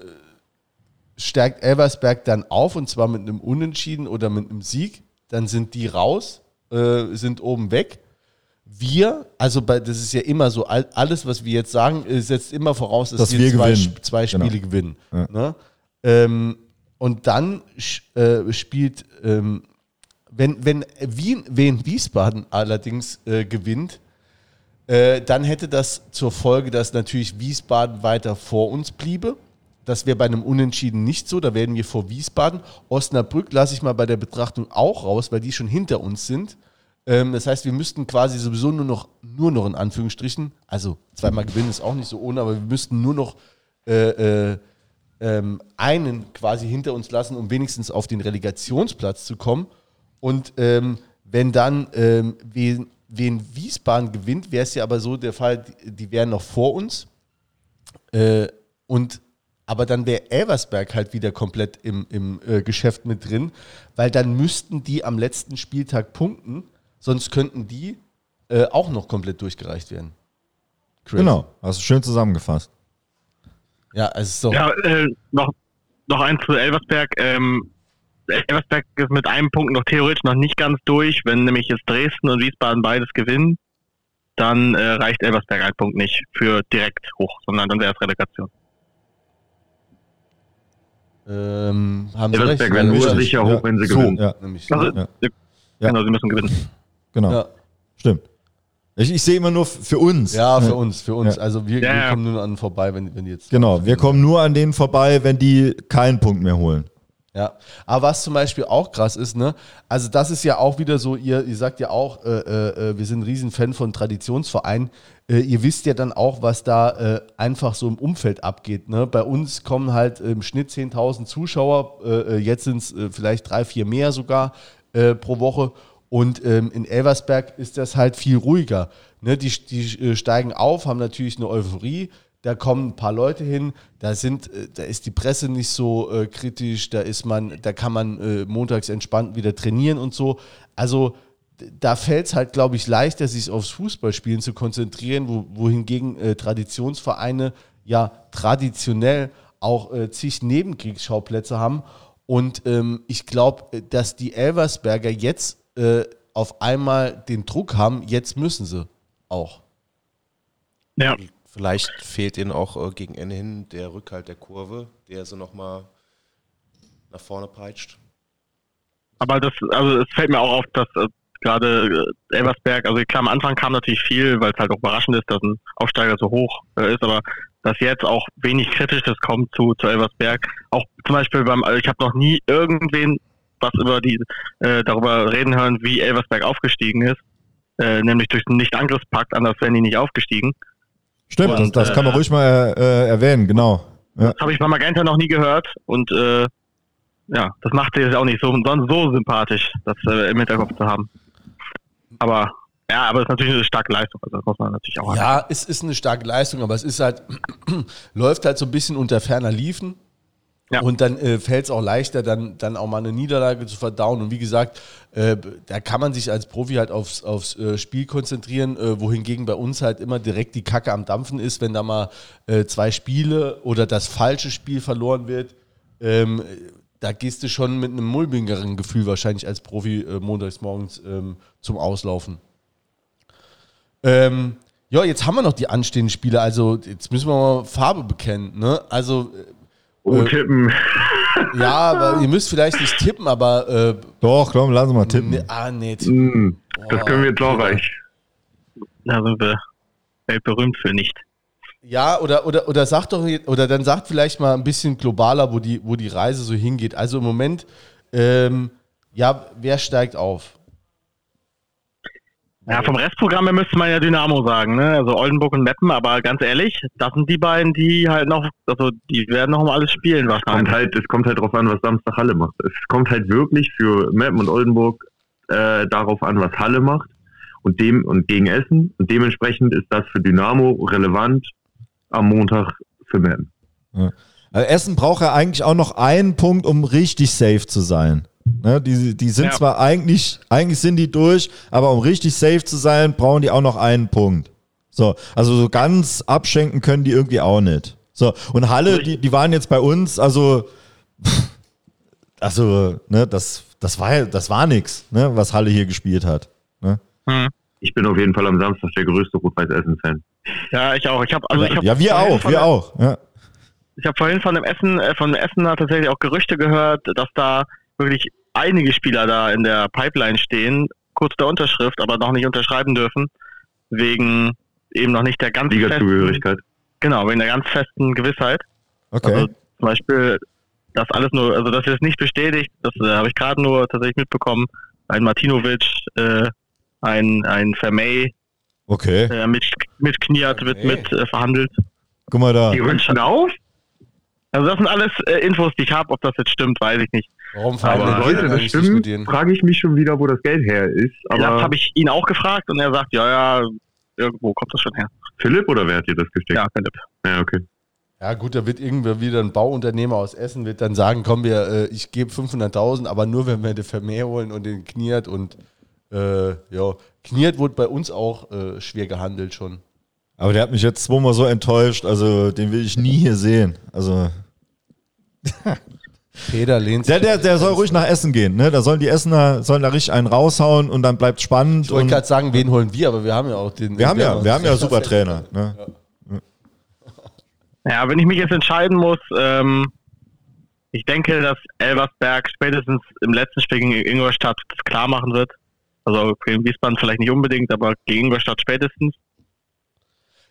stärkt Elversberg dann auf und zwar mit einem Unentschieden oder mit einem Sieg, dann sind die raus, äh, sind oben weg wir, also bei, das ist ja immer so, alles, was wir jetzt sagen, äh, setzt immer voraus, dass, dass wir zwei, gewinnen. zwei Spiele genau. gewinnen. Ja. Ne? Ähm, und dann äh, spielt, ähm, wenn, wenn Wien, Wien Wiesbaden allerdings äh, gewinnt, äh, dann hätte das zur Folge, dass natürlich Wiesbaden weiter vor uns bliebe. Das wäre bei einem Unentschieden nicht so, da werden wir vor Wiesbaden. Osnabrück lasse ich mal bei der Betrachtung auch raus, weil die schon hinter uns sind. Ähm, das heißt, wir müssten quasi sowieso nur noch, nur noch in Anführungsstrichen, also zweimal gewinnen ist auch nicht so ohne, aber wir müssten nur noch äh, äh, ähm, einen quasi hinter uns lassen, um wenigstens auf den Relegationsplatz zu kommen. Und ähm, wenn dann ähm, wen, wen Wiesbaden gewinnt, wäre es ja aber so der Fall, die, die wären noch vor uns. Äh, und aber dann wäre Elversberg halt wieder komplett im, im äh, Geschäft mit drin, weil dann müssten die am letzten Spieltag punkten sonst könnten die äh, auch noch komplett durchgereicht werden. Crazy. Genau, hast du schön zusammengefasst. Ja, es ist so. Ja, äh, noch, noch eins zu Elversberg. Ähm, Elversberg ist mit einem Punkt noch theoretisch noch nicht ganz durch. Wenn nämlich jetzt Dresden und Wiesbaden beides gewinnen, dann äh, reicht Elversberg ein Punkt nicht für direkt hoch, sondern dann wäre es Relegation. Ähm, haben Elversberg wäre nur sicher hoch, wenn sie so, gewinnen. Ja. Also, ja. Genau, sie müssen gewinnen. Genau. Ja. Stimmt. Ich, ich sehe immer nur für uns. Ja, für uns, für uns. Ja. Also wir, ja, wir, kommen nur an vorbei, wenn, wenn die jetzt. Genau, wir kommen nur an denen vorbei, wenn die keinen Punkt mehr holen. Ja, aber was zum Beispiel auch krass ist, ne, also das ist ja auch wieder so, ihr, ihr sagt ja auch, äh, äh, äh wir sind ein Riesen-Fan von Traditionsvereinen. Äh, ihr wisst ja dann auch, was da äh, einfach so im Umfeld abgeht. Ne? Bei uns kommen halt im Schnitt 10.000 Zuschauer, äh, jetzt sind es vielleicht drei, vier mehr sogar pro Woche. Und ähm, in Elversberg ist das halt viel ruhiger. Ne? Die, die steigen auf, haben natürlich eine Euphorie. Da kommen ein paar Leute hin, da sind, äh, da ist die Presse nicht so äh, kritisch, da ist man, da kann man äh, montags entspannt wieder trainieren und so. Also da fällt es halt, glaube ich, leichter, sich aufs Fußballspielen zu konzentrieren, wo, wohingegen äh, Traditionsvereine ja traditionell auch äh, zig Nebenkriegsschauplätze haben. Und ähm, ich glaube, dass die Elversberger jetzt äh, auf einmal den Druck haben, jetzt müssen sie auch. Ja. Vielleicht fehlt ihnen auch äh, gegen Ende hin der Rückhalt der Kurve, der so nochmal nach vorne peitscht. Aber das, also es fällt mir auch auf, dass äh, gerade äh, Elversberg, also klar, am Anfang kam natürlich viel, weil es halt auch überraschend ist, dass ein Aufsteiger so hoch äh, ist, aber dass jetzt auch wenig Kritisches kommt zu, zu Elversberg. Auch zum Beispiel beim, ich habe noch nie irgendwen was über die, äh, darüber reden hören, wie Elversberg aufgestiegen ist, äh, nämlich durch den Nicht-Angriffspakt, anders wären die nicht aufgestiegen. Stimmt, und, das, das, kann man äh, ruhig mal äh, erwähnen, genau. Ja. Das habe ich bei Magenta noch nie gehört und äh, ja, das macht sie jetzt auch nicht so, so sympathisch, das äh, im Hinterkopf zu haben. Aber ja, aber es ist natürlich eine starke Leistung. Also das muss man natürlich auch. Ja, es ist eine starke Leistung, aber es ist halt, läuft halt so ein bisschen unter ferner Liefen. Ja. Und dann äh, fällt es auch leichter, dann, dann auch mal eine Niederlage zu verdauen. Und wie gesagt, äh, da kann man sich als Profi halt aufs, aufs äh, Spiel konzentrieren, äh, wohingegen bei uns halt immer direkt die Kacke am Dampfen ist, wenn da mal äh, zwei Spiele oder das falsche Spiel verloren wird. Ähm, da gehst du schon mit einem mulmigeren Gefühl wahrscheinlich als Profi äh, montags morgens ähm, zum Auslaufen. Ähm, ja, jetzt haben wir noch die anstehenden Spiele. Also jetzt müssen wir mal Farbe bekennen. Ne? Also Oh, äh, tippen. Ja, aber ihr müsst vielleicht nicht tippen, aber. Äh, Doch, komm, lass uns mal tippen. Ne, ah, nicht. Mm, das können wir glorreich. Da sind wir weltberühmt für nicht. Ja, oder, oder, oder sagt doch, oder dann sagt vielleicht mal ein bisschen globaler, wo die, wo die Reise so hingeht. Also im Moment, ähm, ja, wer steigt auf? Ja, vom Restprogramm her müsste man ja Dynamo sagen, ne? Also Oldenburg und Meppen, aber ganz ehrlich, das sind die beiden, die halt noch, also die werden noch um alles spielen wahrscheinlich. Es kommt halt, es kommt halt drauf an, was Samstag Halle macht. Es kommt halt wirklich für Meppen und Oldenburg äh, darauf an, was Halle macht und dem und gegen Essen. Und dementsprechend ist das für Dynamo relevant am Montag für Meppen. Ja. Also Essen braucht ja eigentlich auch noch einen Punkt, um richtig safe zu sein. Ne, die, die sind ja. zwar eigentlich, eigentlich sind die durch, aber um richtig safe zu sein, brauchen die auch noch einen Punkt. So, also so ganz abschenken können die irgendwie auch nicht. So, und Halle, die, die waren jetzt bei uns, also, also, ne, das, das war, das war nix, ne, was Halle hier gespielt hat. Ne? Hm. Ich bin auf jeden Fall am Samstag der größte Rot-Weiß-Essen-Fan. Ja, ich auch. Ich hab, also ich hab ja, wir auch, wir auch. Ja. Ich habe vorhin von dem Essen, äh, von dem Essen tatsächlich auch Gerüchte gehört, dass da wirklich einige Spieler da in der Pipeline stehen, kurz der Unterschrift, aber noch nicht unterschreiben dürfen, wegen eben noch nicht der ganz Liga-Zugehörigkeit. Genau, wegen der ganz festen Gewissheit. Okay. Also zum Beispiel, das alles nur, also das ist nicht bestätigt, das äh, habe ich gerade nur tatsächlich mitbekommen. Ein Martinovic, äh, ein, ein Vermey, okay. äh, mit, mit Kniat wird mit äh, verhandelt. Guck mal da. Die wünschen auf? Also das sind alles äh, Infos, die ich habe. Ob das jetzt stimmt, weiß ich nicht. Warum aber sollte das stimmen, frage ich mich schon wieder, wo das Geld her ist. Aber das habe ich ihn auch gefragt und er sagt, ja, ja, irgendwo kommt das schon her. Philipp oder wer hat dir das gesteckt? Ja, Philipp. Ja, okay. Ja gut, da wird irgendwer wieder ein Bauunternehmer aus Essen wird dann sagen, komm, wir, äh, ich gebe 500.000, aber nur wenn wir den Vermehr holen und den Kniert und äh, ja, Kniert wurde bei uns auch äh, schwer gehandelt schon. Aber der hat mich jetzt zweimal so enttäuscht, also den will ich nie hier sehen. Also Peter lehnt der, der, der soll ruhig nach Essen gehen, ne? Da sollen die Essener, sollen da richtig einen raushauen und dann bleibt spannend. Ich wollte gerade sagen, wen holen wir, aber wir haben ja auch den. Wir haben ja, wir haben ja super Trainer. Ne? Ja. ja. wenn ich mich jetzt entscheiden muss, ähm, ich denke, dass Elversberg spätestens im letzten Spiel gegen Ingolstadt klar machen wird. Also gegen Wiesbaden vielleicht nicht unbedingt, aber gegen Ingolstadt spätestens.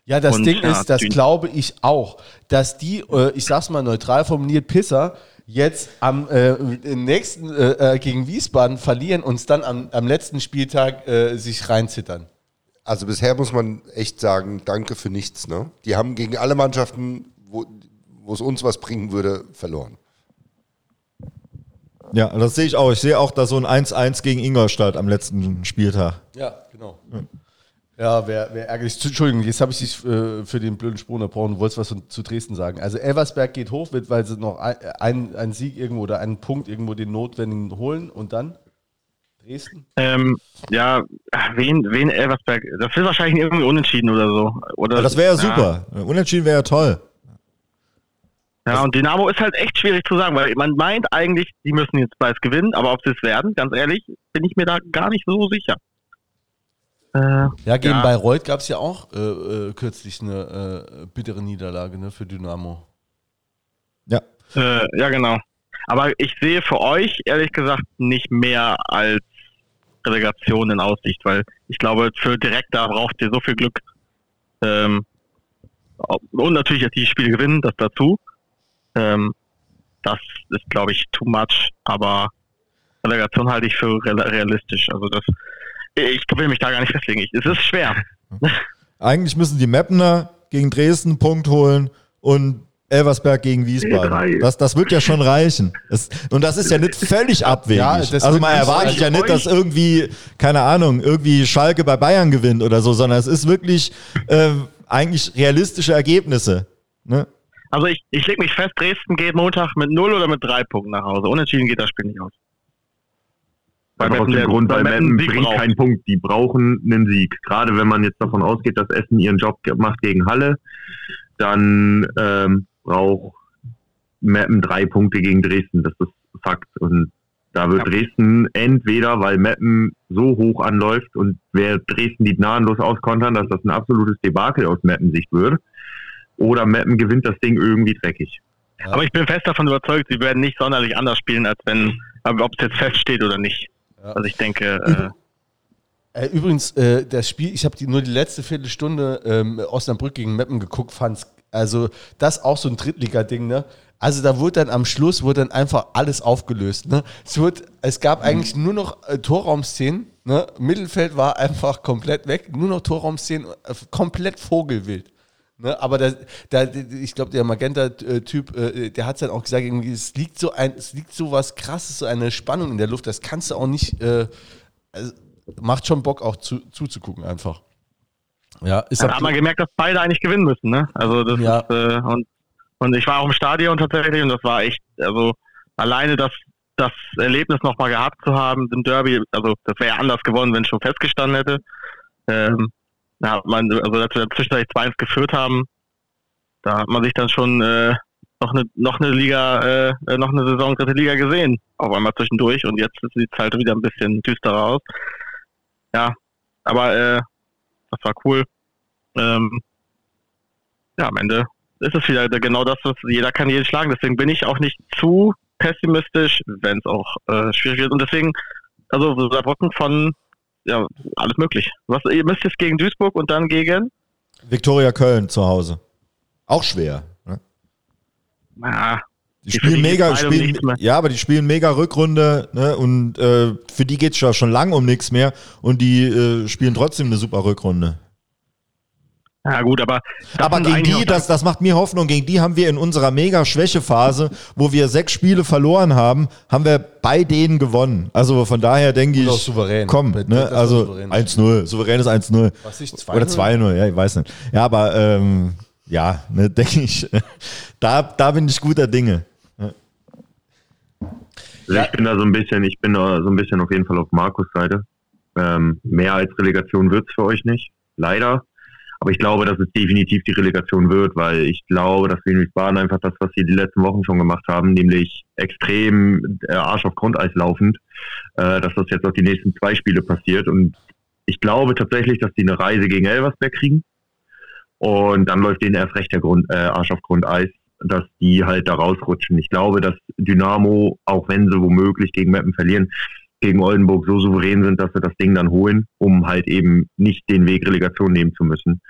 Ja, das und, Ding ja, ist, das glaube ich auch, dass die, äh, ich sag's mal neutral formuliert, Pisser jetzt am äh, nächsten äh, äh, gegen Wiesbaden verlieren und dann am, am letzten Spieltag äh, sich reinzittern. Also bisher muss man echt sagen, danke für nichts. Ne? Die haben gegen alle Mannschaften, wo es uns was bringen würde, verloren. Ja, das sehe ich auch. Ich sehe auch da so ein 1-1 gegen Ingolstadt am letzten Spieltag. Ja, genau. Ja. Ja, wäre wär ärgerlich. Entschuldigung, jetzt habe ich dich äh, für den blöden Spruch unterbrochen. Du wolltest was zu Dresden sagen. Also Elversberg geht hoch, weil sie noch einen ein Sieg irgendwo oder einen Punkt irgendwo den notwendigen holen und dann Dresden? Ähm, ja, wen, wen Elversberg? Das wird wahrscheinlich irgendwie unentschieden oder so. Oder, ja, das wäre ja super. Unentschieden wäre ja toll. Ja, und Dynamo ist halt echt schwierig zu sagen, weil man meint eigentlich, die müssen jetzt bald gewinnen, aber ob sie es werden, ganz ehrlich, bin ich mir da gar nicht so sicher. Äh, ja, gegen ja. Bayreuth gab es ja auch äh, äh, kürzlich eine äh, bittere Niederlage ne, für Dynamo. Ja. Äh, ja, genau. Aber ich sehe für euch ehrlich gesagt nicht mehr als Relegation in Aussicht, weil ich glaube, für Direkter braucht ihr so viel Glück. Ähm, und natürlich die Spiele gewinnen, das dazu. Ähm, das ist, glaube ich, too much, aber Relegation halte ich für realistisch. Also das ich will mich da gar nicht festlegen. es ist schwer. Eigentlich müssen die Mapner gegen Dresden einen Punkt holen und Elversberg gegen Wiesbaden. Das, das wird ja schon reichen. Das, und das ist ja nicht völlig abwegig. Ja, also man erwartet ja nicht, dass irgendwie, keine Ahnung, irgendwie Schalke bei Bayern gewinnt oder so, sondern es ist wirklich äh, eigentlich realistische Ergebnisse. Ne? Also ich, ich leg mich fest, Dresden geht Montag mit 0 oder mit 3 Punkten nach Hause. Unentschieden geht das Spiel nicht aus. Weil aus dem Grund, weil Meppen bringt braucht. keinen Punkt. Die brauchen einen Sieg. Gerade wenn man jetzt davon ausgeht, dass Essen ihren Job macht gegen Halle, dann ähm, braucht Meppen drei Punkte gegen Dresden. Das ist Fakt. Und da wird ja. Dresden entweder, weil Meppen so hoch anläuft und wer Dresden die gnadenlos auskontern, dass das ein absolutes Debakel aus Meppen-Sicht wird, oder Meppen gewinnt das Ding irgendwie dreckig. Aber ich bin fest davon überzeugt, sie werden nicht sonderlich anders spielen, als wenn, ob es jetzt feststeht oder nicht. Ja. Also ich denke. Äh, Übrigens, äh, das Spiel, ich habe nur die letzte Viertelstunde ähm, Osnabrück gegen Meppen geguckt, fand also das auch so ein Drittliga-Ding, ne? Also da wurde dann am Schluss wurde dann einfach alles aufgelöst. Ne? Es, wird, es gab eigentlich nur noch äh, Torraumszenen. Ne? Mittelfeld war einfach komplett weg, nur noch Torraumszenen, äh, komplett Vogelwild. Ne, aber der, der, ich glaube, der Magenta-Typ, äh, der hat es dann auch gesagt, irgendwie, es liegt so ein, es liegt so was krasses, so eine Spannung in der Luft, das kannst du auch nicht, äh, also macht schon Bock auch zu, zuzugucken einfach. Ja, ist ja, hat man gemerkt, dass beide eigentlich gewinnen müssen, ne? Also das ja. ist, äh, und, und ich war auch im Stadion tatsächlich und das war echt, also alleine das, das Erlebnis nochmal gehabt zu haben im Derby, also das wäre ja anders gewonnen, wenn es schon festgestanden hätte. Ähm, da hat man, also als wir zwischenzeitlich 2-1 geführt haben, da hat man sich dann schon äh, noch eine noch eine Liga, äh, noch eine Saison dritte Liga gesehen, auf einmal zwischendurch und jetzt sieht es halt wieder ein bisschen düsterer aus. Ja, aber äh, das war cool. Ähm, ja, am Ende ist es wieder genau das, was jeder kann jeden schlagen. Deswegen bin ich auch nicht zu pessimistisch, wenn es auch äh, schwierig wird. Und deswegen, also Saarbrücken von ja, alles möglich. Was, ihr müsst jetzt gegen Duisburg und dann gegen? Viktoria Köln zu Hause. Auch schwer. Ne? Ja, die, die spielen mega, spielen, ja, aber die spielen mega Rückrunde ne, und äh, für die geht es ja schon lang um nichts mehr und die äh, spielen trotzdem eine super Rückrunde. Ja gut, aber aber gegen die, das, das macht mir Hoffnung. Gegen die haben wir in unserer mega Schwächephase, wo wir sechs Spiele verloren haben, haben wir bei denen gewonnen. Also von daher denke ich, souverän. komm, ne, also 1-0, souveränes 1-0 oder 2-0, ja, ich weiß nicht. Ja, aber ähm, ja, ne, denke ich, da, da bin ich guter Dinge. Also ich bin da so ein bisschen, ich bin da so ein bisschen auf jeden Fall auf Markus Seite. Ähm, mehr als Relegation wird es für euch nicht, leider. Aber ich glaube, dass es definitiv die Relegation wird, weil ich glaube, dass wir in Wiesbaden einfach das, was sie die letzten Wochen schon gemacht haben, nämlich extrem äh, Arsch auf Grundeis laufend, äh, dass das jetzt auch die nächsten zwei Spiele passiert. Und ich glaube tatsächlich, dass die eine Reise gegen Elversberg kriegen. Und dann läuft denen erst recht der Grund, äh, Arsch auf Grundeis, dass die halt da rausrutschen. Ich glaube, dass Dynamo, auch wenn sie womöglich gegen Meppen verlieren, gegen Oldenburg so souverän sind, dass sie das Ding dann holen, um halt eben nicht den Weg Relegation nehmen zu müssen.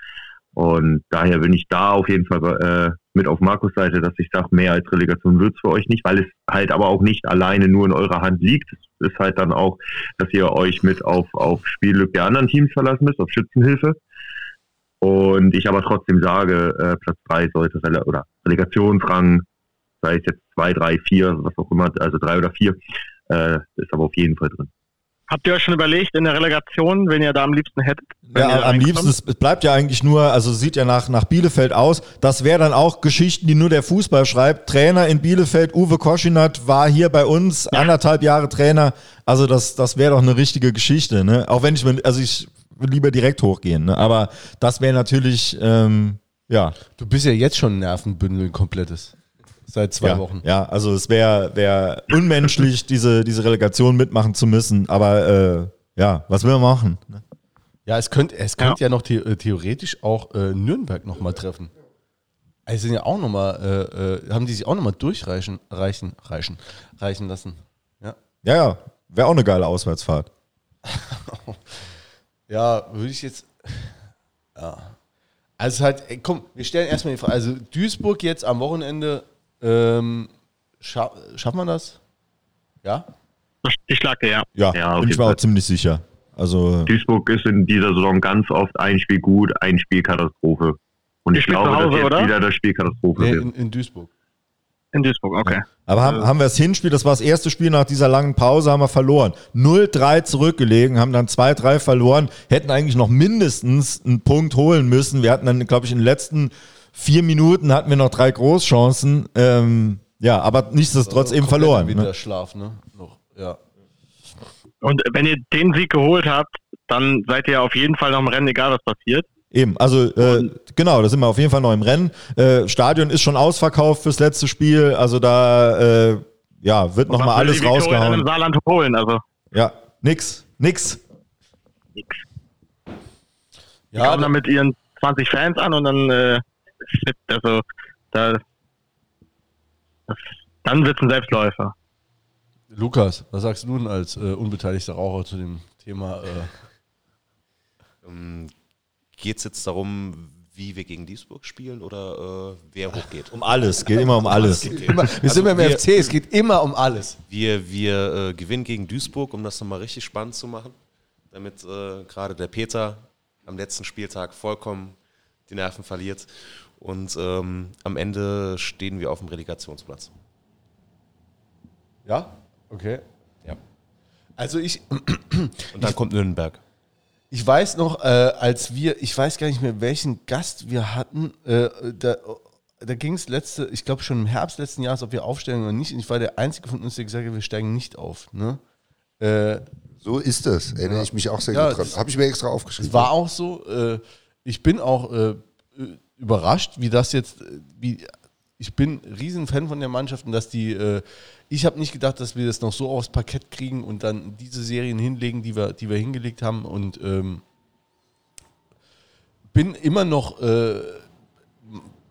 Und daher bin ich da auf jeden Fall äh, mit auf Markus Seite, dass ich sage, mehr als Relegation wird's für euch nicht, weil es halt aber auch nicht alleine nur in eurer Hand liegt. Es ist halt dann auch, dass ihr euch mit auf, auf Spielglück der anderen Teams verlassen müsst, auf Schützenhilfe. Und ich aber trotzdem sage, äh, Platz drei sollte Rele oder Relegationsrang, sei es jetzt zwei, drei, vier, was auch immer, also drei oder vier, äh, ist aber auf jeden Fall drin. Habt ihr euch schon überlegt in der Relegation, wenn ihr da am liebsten hättet? Ja, am liebsten, es bleibt ja eigentlich nur, also sieht ja nach, nach Bielefeld aus. Das wäre dann auch Geschichten, die nur der Fußball schreibt. Trainer in Bielefeld, Uwe Koschinat, war hier bei uns, ja. anderthalb Jahre Trainer. Also das, das wäre doch eine richtige Geschichte. Ne? Auch wenn ich mir, also ich lieber direkt hochgehen. Ne? Aber das wäre natürlich, ähm, ja. Du bist ja jetzt schon ein Nervenbündel komplettes. Seit zwei ja, Wochen. Ja, also es wäre wär unmenschlich, diese, diese Relegation mitmachen zu müssen. Aber äh, ja, was will man machen? Ne? Ja, es könnte es könnt ja. ja noch the äh, theoretisch auch äh, Nürnberg nochmal treffen. Also sind ja auch nochmal, äh, äh, haben die sich auch nochmal durchreichen reichen, reichen, reichen lassen. Ja, ja, ja wäre auch eine geile Auswärtsfahrt. ja, würde ich jetzt. Ja. Also halt, ey, komm, wir stellen erstmal die Frage. Also Duisburg jetzt am Wochenende ähm, scha schafft man das? Ja? Ich schlage ja. Ja, ja bin ich mir auch ziemlich sicher. Also Duisburg ist in dieser Saison ganz oft ein Spiel gut, ein Spiel Katastrophe. Und ich, ich glaube, Hause, dass jetzt oder? wieder das Spiel Katastrophe nee, in, in, Duisburg. In Duisburg, okay. Aber haben, haben wir das Hinspiel, das war das erste Spiel nach dieser langen Pause, haben wir verloren. 0-3 zurückgelegen, haben dann 2-3 verloren, hätten eigentlich noch mindestens einen Punkt holen müssen. Wir hatten dann, glaube ich, in den letzten vier Minuten hatten wir noch drei Großchancen. Ähm, ja, aber nichtsdestotrotz eben verloren. Wieder Ne? Schlaf, ne? Noch, ja. Und wenn ihr den Sieg geholt habt, dann seid ihr auf jeden Fall noch im Rennen, egal was passiert. Eben, also äh, genau, da sind wir auf jeden Fall noch im Rennen. Äh, Stadion ist schon ausverkauft fürs letzte Spiel, also da äh, ja, wird nochmal alles rausgehauen. im Saarland holen, also Ja, nix, nix. nix. Die Ja, kommen dann mit ihren 20 Fans an und dann, shit, also, da, das, dann wird's ein Selbstläufer. Lukas, was sagst du denn als äh, unbeteiligter Raucher zu dem Thema? Äh, Ähm, Geht es jetzt darum, wie wir gegen Duisburg spielen oder äh, wer hochgeht? Um alles, geht immer um alles. immer, wir sind beim wir- FC, es geht immer um alles. Wir, wir äh, gewinnen gegen Duisburg, um das nochmal richtig spannend zu machen, damit äh, gerade der Peter am letzten Spieltag vollkommen die Nerven verliert. Und ähm, am Ende stehen wir auf dem Relegationsplatz. Ja? Okay. Ja. Also ich, Und dann kommt Nürnberg. ich weiß noch, äh, als wir, ich weiß gar nicht mehr, welchen Gast wir hatten, äh, da, da ging es letzte, ich glaube schon im Herbst letzten Jahres, ob wir aufsteigen oder nicht. Und ich war der Einzige von uns, der gesagt hat, wir steigen nicht auf. Ne? Äh, So ist das. Erinnere ich mich auch sehr Ja, gut dran. das- Habe ich mir extra aufgeschrieben. Es war auch so. Äh, ich bin auch äh, überrascht, wie das jetzt, äh, wie ich bin riesen Fan von der Mannschaft und dass die, äh, ich habe nicht gedacht, dass wir das noch so aufs Parkett kriegen und dann diese Serien hinlegen, die wir, die wir hingelegt haben und ähm, bin immer noch äh,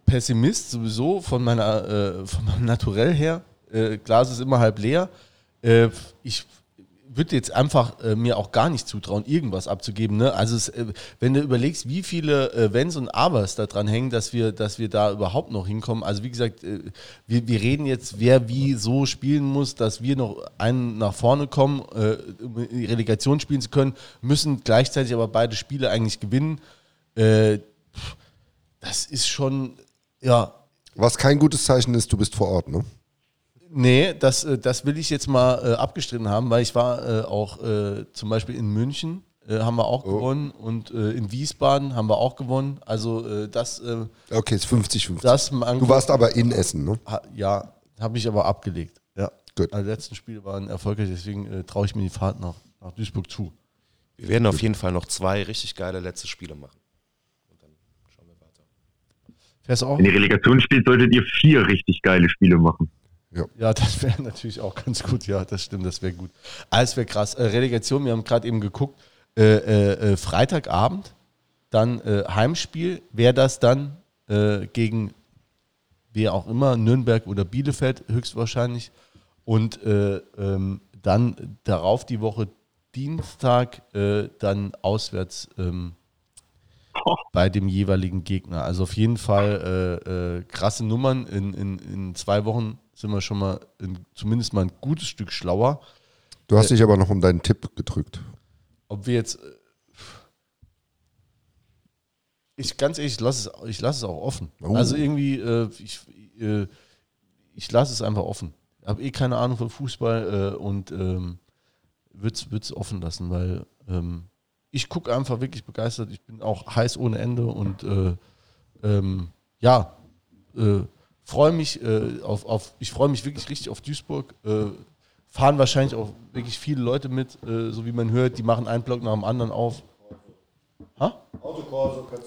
Pessimist sowieso von meiner, äh, von meinem Naturell her. Äh, Glas ist immer halb leer. Äh, ich würde jetzt einfach äh, mir auch gar nicht zutrauen, irgendwas abzugeben. Ne? Also es, äh, wenn du überlegst, wie viele äh, Wenns und Abers da dran hängen, dass wir, dass wir da überhaupt noch hinkommen. Also wie gesagt, äh, wir, wir reden jetzt, wer wie so spielen muss, dass wir noch einen nach vorne kommen, äh, um die Relegation spielen zu können, müssen gleichzeitig aber beide Spiele eigentlich gewinnen. Äh, das ist schon, ja, Was kein gutes Zeichen ist, du bist vor Ort, ne? Nee, das, äh, das will ich jetzt mal äh, abgestritten haben, weil ich war äh, auch äh, zum Beispiel in München, äh, haben wir auch gewonnen und äh, in Wiesbaden haben wir auch gewonnen. Also äh, das, äh, Okay, ist 50-50. das Du warst aber in Essen, ne? ha, ja, habe ich aber abgelegt. Ja. Gut. Also, die letzten Spiele waren erfolgreich, deswegen äh, traue ich mir die Fahrt nach, nach Duisburg zu. Wir werden auf jeden Fall noch zwei richtig geile letzte Spiele machen. Und dann schauen wir weiter. Fährst du auch? Wenn ihr Relegation spielt, solltet ihr vier richtig geile Spiele machen. Ja, das wäre natürlich auch ganz gut. Ja, das stimmt, das wäre gut. Alles wäre krass. Äh, Relegation, wir haben gerade eben geguckt, äh, äh, äh, Freitagabend, dann äh, Heimspiel. Wäre das dann äh, gegen wer auch immer, Nürnberg oder Bielefeld höchstwahrscheinlich. Und äh, ähm, dann darauf die Woche Dienstag, dann auswärts ähm, bei dem jeweiligen Gegner. Also auf jeden Fall äh, äh, krasse Nummern. In, in, in zwei Wochen sind wir schon mal in, zumindest mal ein gutes Stück schlauer. Du hast dich aber noch um deinen Tipp gedrückt. Ob wir jetzt. äh, Ich ganz ehrlich, ich lasse es, ich lasse es auch offen. Oh. Also irgendwie, äh, ich, äh, ich lasse es einfach offen. Ich habe eh keine Ahnung von Fußball äh, und ähm, würde es offen lassen, weil ähm, ich gucke einfach wirklich begeistert. Ich bin auch heiß ohne Ende und äh, ähm, ja, äh, freue mich äh, auf, auf, ich freue mich wirklich richtig auf Duisburg. Äh, fahren wahrscheinlich auch wirklich viele Leute mit, äh, so wie man hört, die machen einen Block nach dem anderen auf. Ha?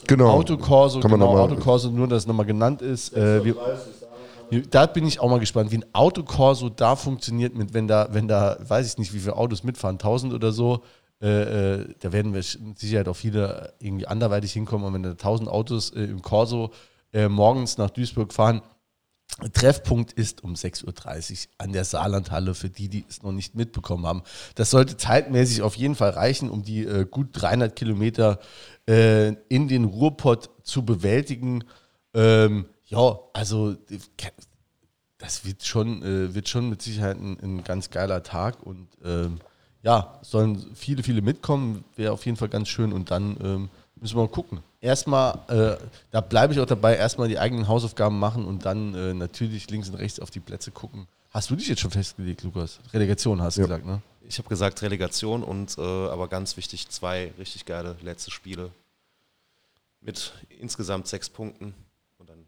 Genau. Autokorso, Kann man genau, noch mal- Autokorso, nur dass es nochmal genannt ist. Äh, wir, wir- da bin ich auch mal gespannt, wie ein Autokorso da funktioniert, mit, wenn da, wenn da, weiß ich nicht, wie viele Autos mitfahren, 1000 oder so. Äh, äh, da werden wir mit Sicherheit auch viele irgendwie anderweitig hinkommen. Und wenn da 1000 Autos äh, im Corso äh, morgens nach Duisburg fahren, Treffpunkt ist um 6.30 Uhr an der Saarlandhalle, für die, die es noch nicht mitbekommen haben. Das sollte zeitmäßig auf jeden Fall reichen, um die äh, gut 300 Kilometer äh, in den Ruhrpott zu bewältigen. Ähm, ja, also das wird schon, äh, wird schon mit Sicherheit ein, ein ganz geiler Tag und ähm, ja, sollen viele, viele mitkommen, wäre auf jeden Fall ganz schön und dann ähm, müssen wir mal gucken. Erstmal, äh, da bleibe ich auch dabei, erstmal die eigenen Hausaufgaben machen und dann äh, natürlich links und rechts auf die Plätze gucken. Hast du dich jetzt schon festgelegt, Lukas? Relegation hast du Ja. gesagt, ne? Ich habe gesagt Relegation und äh, aber ganz wichtig, zwei richtig geile letzte Spiele mit insgesamt sechs Punkten. Und dann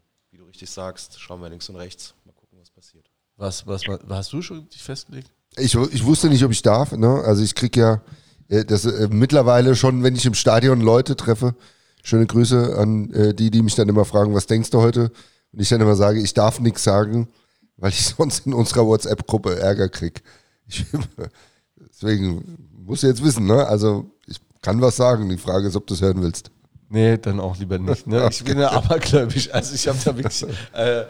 richtig sagst, schauen wir links und rechts. Mal gucken, was passiert. Was, was, was hast du schon dich festgelegt? Ich, ich wusste nicht, ob ich darf. Ne? Also ich krieg ja das äh, mittlerweile schon, wenn ich im Stadion Leute treffe, schöne Grüße an äh, die, die mich dann immer fragen, was denkst du heute? Und ich dann immer sage, ich darf nichts sagen, weil ich sonst in unserer WhatsApp-Gruppe Ärger krieg. Ich, deswegen musst du jetzt wissen, ne? Also ich kann was sagen. Die Frage ist, ob du es hören willst. Nee, dann auch lieber nicht. Ne? Ich bin ja abergläubisch. Also ich habe da wirklich. Äh,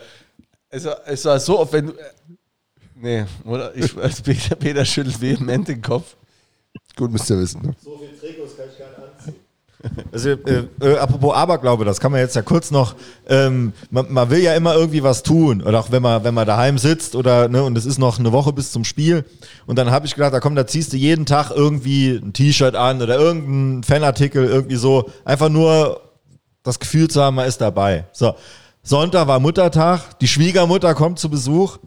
es, war, es war so, oft, wenn du. Äh, nee, oder? Ich, als Peter, Peter schüttelt vehement den Kopf. Gut, müsst ihr wissen. Ne? So viel Trikots kann ich gar nicht anziehen. Also, äh, äh, apropos Aberglaube, das kann man jetzt ja kurz noch. Ähm, man, man, will ja immer irgendwie was tun, oder auch wenn man, wenn man daheim sitzt oder ne, und es ist noch eine Woche bis zum Spiel. Und dann habe ich gedacht, da komm, da ziehst du jeden Tag irgendwie ein T-Shirt an oder irgendein Fanartikel, irgendwie so. Einfach nur das Gefühl zu haben, man ist dabei. So. Sonntag war Muttertag, die Schwiegermutter kommt zu Besuch.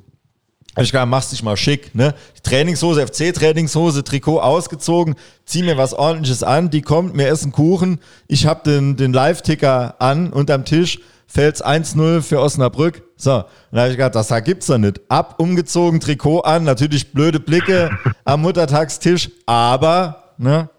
Ich gedacht, machst dich mal schick, ne? Trainingshose, FC-Trainingshose, Trikot ausgezogen, zieh mir was ordentliches an, die kommt, mir essen Kuchen, ich hab den, den Live-Ticker an unterm Tisch, fällt's 1-0 für Osnabrück. So, und da habe ich gedacht, das gibt's doch nicht. Ab, umgezogen, Trikot an, natürlich blöde Blicke am Muttertagstisch, aber, ne,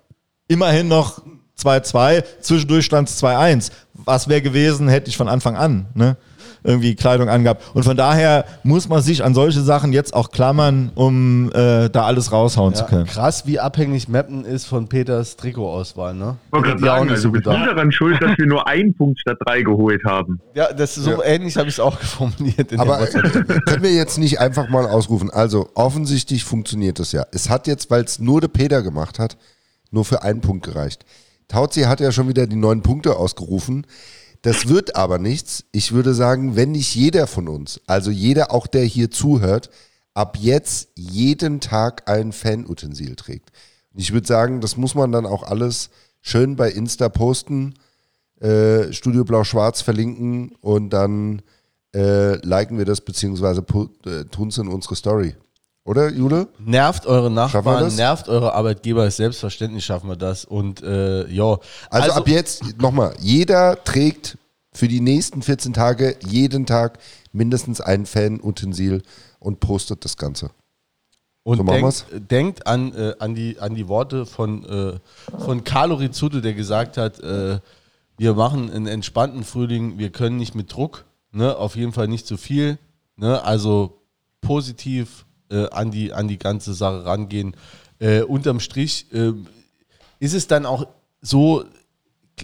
immerhin noch 2-2, zwischendurch stand's 2-1. Was wäre gewesen, hätte ich von Anfang an, ne? Irgendwie Kleidung angehabt. Und von daher muss man sich an solche Sachen jetzt auch klammern, um äh, da alles raushauen ja, zu können. Krass, wie abhängig Mappen ist von Peters Trikotauswahl, ne? Ich sagen, also so bist du daran schuld, dass wir nur einen Punkt statt drei geholt haben. Ja, das ist so ja. ähnlich habe ich es auch formuliert. Aber können wir jetzt nicht einfach mal ausrufen? Also offensichtlich funktioniert das ja. Es hat jetzt, weil es nur der Peter gemacht hat, nur für einen Punkt gereicht. Tauzi hat ja schon wieder die neun Punkte ausgerufen. Das wird aber nichts. Ich würde sagen, wenn nicht jeder von uns, also jeder auch, der hier zuhört, ab jetzt jeden Tag ein Fanutensil trägt. Ich würde sagen, das muss man dann auch alles schön bei Insta posten, äh, Studio Blau-Schwarz verlinken und dann äh, liken wir das, beziehungsweise äh, tun es in unsere Story. Oder, Jule? Nervt eure Nachbarn, nervt eure Arbeitgeber, selbstverständlich schaffen wir das. Und äh, ja. Also, also ab jetzt, nochmal, jeder trägt für die nächsten 14 Tage jeden Tag mindestens ein Fan-Utensil und postet das Ganze. Und so denkt, denkt an, äh, an, die, an die Worte von, äh, von Carlo Rizzuto, der gesagt hat, äh, wir machen einen entspannten Frühling, wir können nicht mit Druck, ne, auf jeden Fall nicht zu viel. Ne, also positiv äh, an, die, an die ganze Sache rangehen. Äh, unterm Strich äh, ist es dann auch so,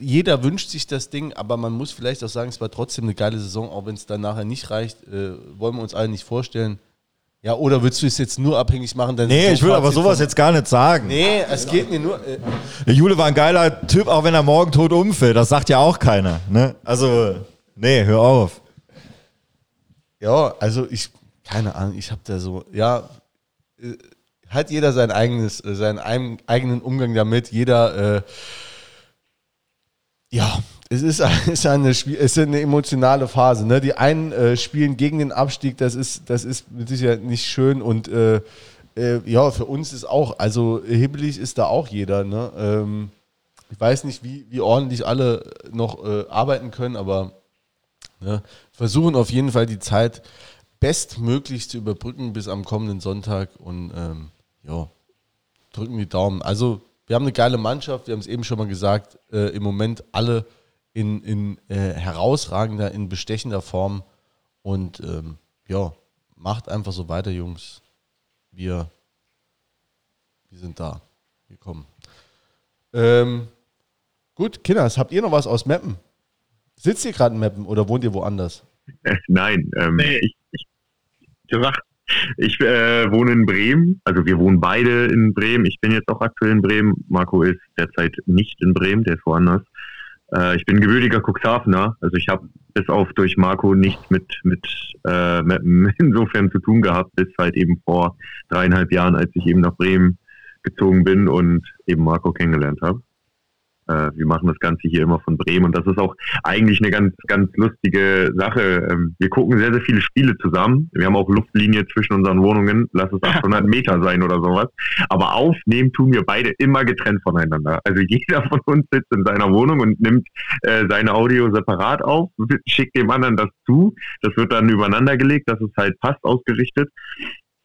jeder wünscht sich das Ding, aber man muss vielleicht auch sagen, es war trotzdem eine geile Saison, auch wenn es dann nachher nicht reicht, äh, wollen wir uns alle nicht vorstellen. Ja, oder würdest du es jetzt nur abhängig machen? nee, ich würde aber sowas jetzt gar nicht sagen. Nee, es geht mir nur. Äh Der Jule war ein geiler Typ, auch wenn er morgen tot umfällt. Das sagt ja auch keiner. Ne? Also, nee, hör auf. Ja, also ich, keine Ahnung, ich habe da so, ja, äh, hat jeder sein eigenes, äh, seinen eigenen Umgang damit. Jeder, äh, ja, es ist, ist, eine, es ist eine emotionale Phase. Ne? Die einen äh, spielen gegen den Abstieg, das ist, das ist mit Sicherheit nicht schön und äh, äh, ja, für uns ist auch, also hibbelig ist da auch jeder. Ne? Ähm, ich weiß nicht, wie, wie ordentlich alle noch äh, arbeiten können, aber ne, versuchen auf jeden Fall die Zeit bestmöglich zu überbrücken bis am kommenden Sonntag und ähm, ja, drücken die Daumen. Also wir haben eine geile Mannschaft, wir haben es eben schon mal gesagt, äh, im Moment alle in, in äh, herausragender, in bestechender Form und ähm, ja, macht einfach so weiter, Jungs. Wir, wir sind da. Wir kommen. Ähm, gut, Kinders, habt ihr noch was aus Meppen? Sitzt ihr gerade in Meppen oder wohnt ihr woanders? Nein, ähm, nee. ich, gesagt, ich äh, wohne in Bremen, also wir wohnen beide in Bremen. Ich bin jetzt auch aktuell in Bremen. Marco ist derzeit nicht in Bremen, der ist woanders. Äh, ich bin gebürtiger Cuxhavener, also ich habe bis auf durch Marco nichts mit, mit äh, insofern zu tun gehabt, bis halt eben vor dreieinhalb Jahren, als ich eben nach Bremen gezogen bin und eben Marco kennengelernt habe. Äh, wir machen das Ganze hier immer von Bremen und das ist auch eigentlich eine ganz, ganz lustige Sache. Ähm, wir gucken sehr, sehr viele Spiele zusammen. Wir haben auch Luftlinie zwischen unseren Wohnungen, lass es 800 Meter sein oder sowas. Aber aufnehmen tun wir beide immer getrennt voneinander. Also jeder von uns sitzt in seiner Wohnung und nimmt äh, seine Audio separat auf, schickt dem anderen das zu. Das wird dann übereinander gelegt, dass es halt passt ausgerichtet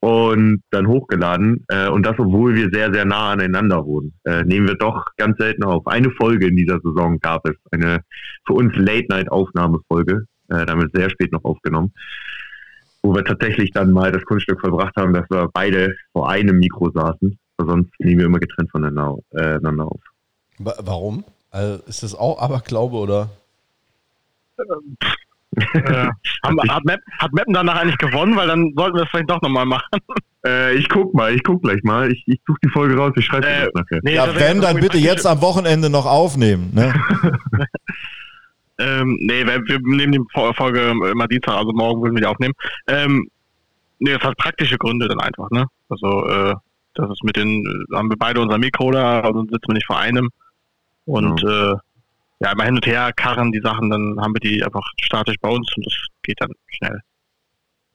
und dann hochgeladen. Äh, und das, obwohl wir sehr, sehr nah aneinander wohnen. Äh, nehmen wir doch ganz selten auf. Eine Folge in dieser Saison gab es, eine für uns Late-Night-Aufnahmefolge, äh, damit sehr spät noch aufgenommen, wo wir tatsächlich dann mal das Kunststück vollbracht haben, dass wir beide vor einem Mikro saßen. Sonst nehmen wir immer getrennt voneinander äh, auf. Warum? Also ist das auch Aberglaube oder? Äh, haben, hat, Map, hat Mappen danach eigentlich gewonnen, weil dann sollten wir es vielleicht doch nochmal machen. Äh, ich guck mal, ich guck gleich mal. Ich, ich suche die Folge raus, ich schreibe äh, das nachher. Nee, ja, wenn, dann bitte jetzt am Wochenende noch aufnehmen. Ne? ähm, nee, wir, wir, nehmen die Folge immer Dienstag, also morgen würden wir die aufnehmen. Ähm, nee, das hat praktische Gründe dann einfach, ne? Also, äh, das ist mit den, haben wir beide unser Mikro da, also sitzen wir nicht vor einem. Und ja. äh, ja, immer hin und her karren die Sachen, dann haben wir die einfach statisch bei uns und das geht dann schnell.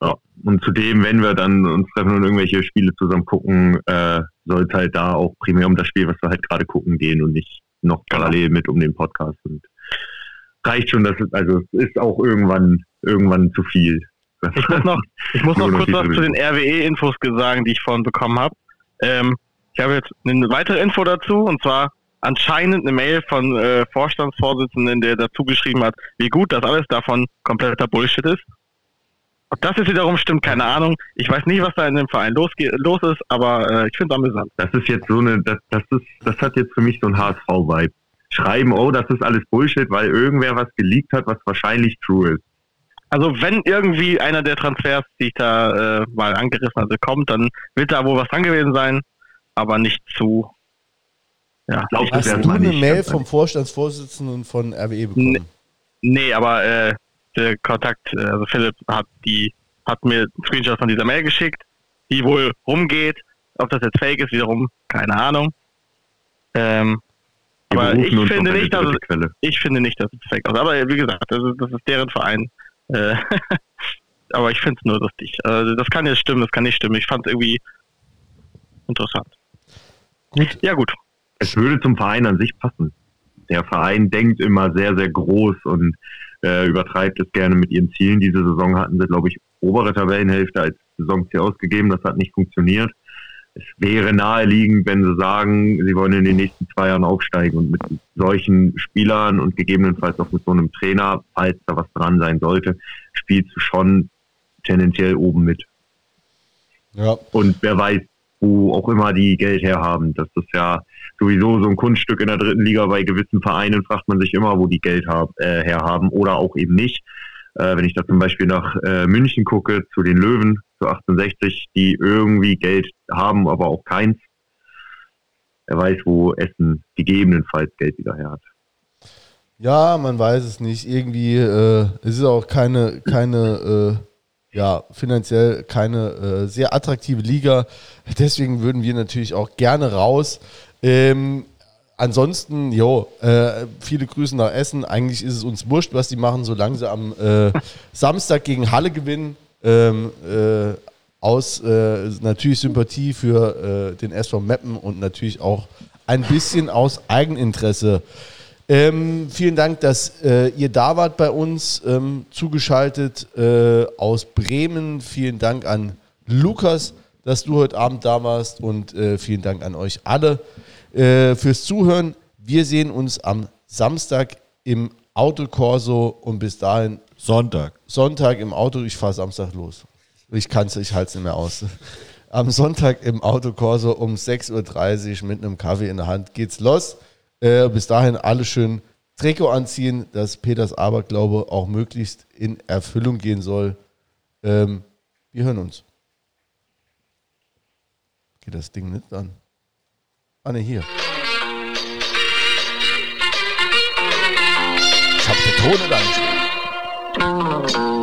Ja, und zudem, wenn wir dann uns treffen und irgendwelche Spiele zusammen gucken, äh, soll es halt da auch primär um das Spiel, was wir halt gerade gucken, gehen und nicht noch genau. parallel mit um den Podcast. Und reicht schon, dass es, also es ist auch irgendwann, irgendwann zu viel. Ich muss noch, ich muss noch kurz was zu den RWE-Infos sagen, die ich vorhin bekommen habe. Ähm, ich habe jetzt eine weitere Info dazu und zwar anscheinend eine Mail von äh, Vorstandsvorsitzenden, der dazu geschrieben hat, wie gut das alles davon kompletter Bullshit ist. Ob das jetzt wiederum stimmt, keine Ahnung. Ich weiß nicht, was da in dem Verein los ist, aber äh, ich finde es amüsant. Das ist jetzt so eine, das, das ist, das hat jetzt für mich so ein HSV-Vibe. Schreiben, oh, das ist alles Bullshit, weil irgendwer was geleakt hat, was wahrscheinlich true ist. Also wenn irgendwie einer der Transfers, die ich da äh, mal angerissen hatte, kommt, dann wird da wohl was dran gewesen sein, aber nicht zu ja, glaub, Hast du eine Mail vom Vorstandsvorsitzenden von RWE bekommen? Nee, nee aber äh, der Kontakt, äh, also Philipp hat die, hat mir einen Screenshot von dieser Mail geschickt, die wohl rumgeht. Ob das jetzt fake ist, wiederum, keine Ahnung. Ähm, aber ich finde nicht, dass es, ich finde nicht, dass es fake ist. Aber wie gesagt, das ist, das ist deren Verein. Äh, aber ich finde es nur lustig. Also das kann jetzt stimmen, das kann nicht stimmen. Ich fand es irgendwie interessant. Gut. Ja, gut es würde zum Verein an sich passen. Der Verein denkt immer sehr, sehr groß und äh, übertreibt es gerne mit ihren Zielen. Diese Saison hatten sie, glaube ich, obere Tabellenhälfte als Saisonziel ausgegeben. Das hat nicht funktioniert. Es wäre naheliegend, wenn sie sagen, sie wollen in den nächsten zwei Jahren aufsteigen und mit solchen Spielern und gegebenenfalls auch mit so einem Trainer, falls da was dran sein sollte, spielst du schon tendenziell oben mit. Ja. Und wer weiß, wo auch immer die Geld herhaben. Das ist ja sowieso so ein Kunststück in der dritten Liga. Bei gewissen Vereinen fragt man sich immer, wo die Geld hab, äh, herhaben oder auch eben nicht. Äh, wenn ich da zum Beispiel nach äh, München gucke, zu den Löwen, zu 1860, die irgendwie Geld haben, aber auch keins. Er weiß, wo Essen gegebenenfalls Geld wieder her hat. Ja, man weiß es nicht. Irgendwie, äh, es ist auch keine, keine äh, ja, finanziell keine äh, sehr attraktive Liga. Deswegen würden wir natürlich auch gerne raus. Ähm, ansonsten, jo, äh, viele Grüße nach Essen. Eigentlich ist es uns wurscht, was die machen, solange sie am äh, Samstag gegen Halle gewinnen. Ähm, äh, aus äh, natürlich Sympathie für äh, den SV Meppen und natürlich auch ein bisschen aus Eigeninteresse. Ähm, vielen Dank, dass äh, ihr da wart bei uns, ähm, zugeschaltet äh, aus Bremen. Vielen Dank an Lukas, dass du heute Abend da warst und äh, vielen Dank an euch alle äh, fürs Zuhören. Wir sehen uns am Samstag im Autokorso und bis dahin Sonntag. Sonntag im Auto. Ich fahre Samstag los. Ich kann es, ich halte es nicht mehr aus. Am Sonntag im Autokorso um 6.30 Uhr mit einem Kaffee in der Hand geht's los. Äh, bis dahin alle schön Trikot anziehen, dass Peters Aberglaube auch möglichst in Erfüllung gehen soll. Ähm, wir hören uns. Geht das Ding nicht an? Ah ne, hier. Ich hab den Ton angespielt.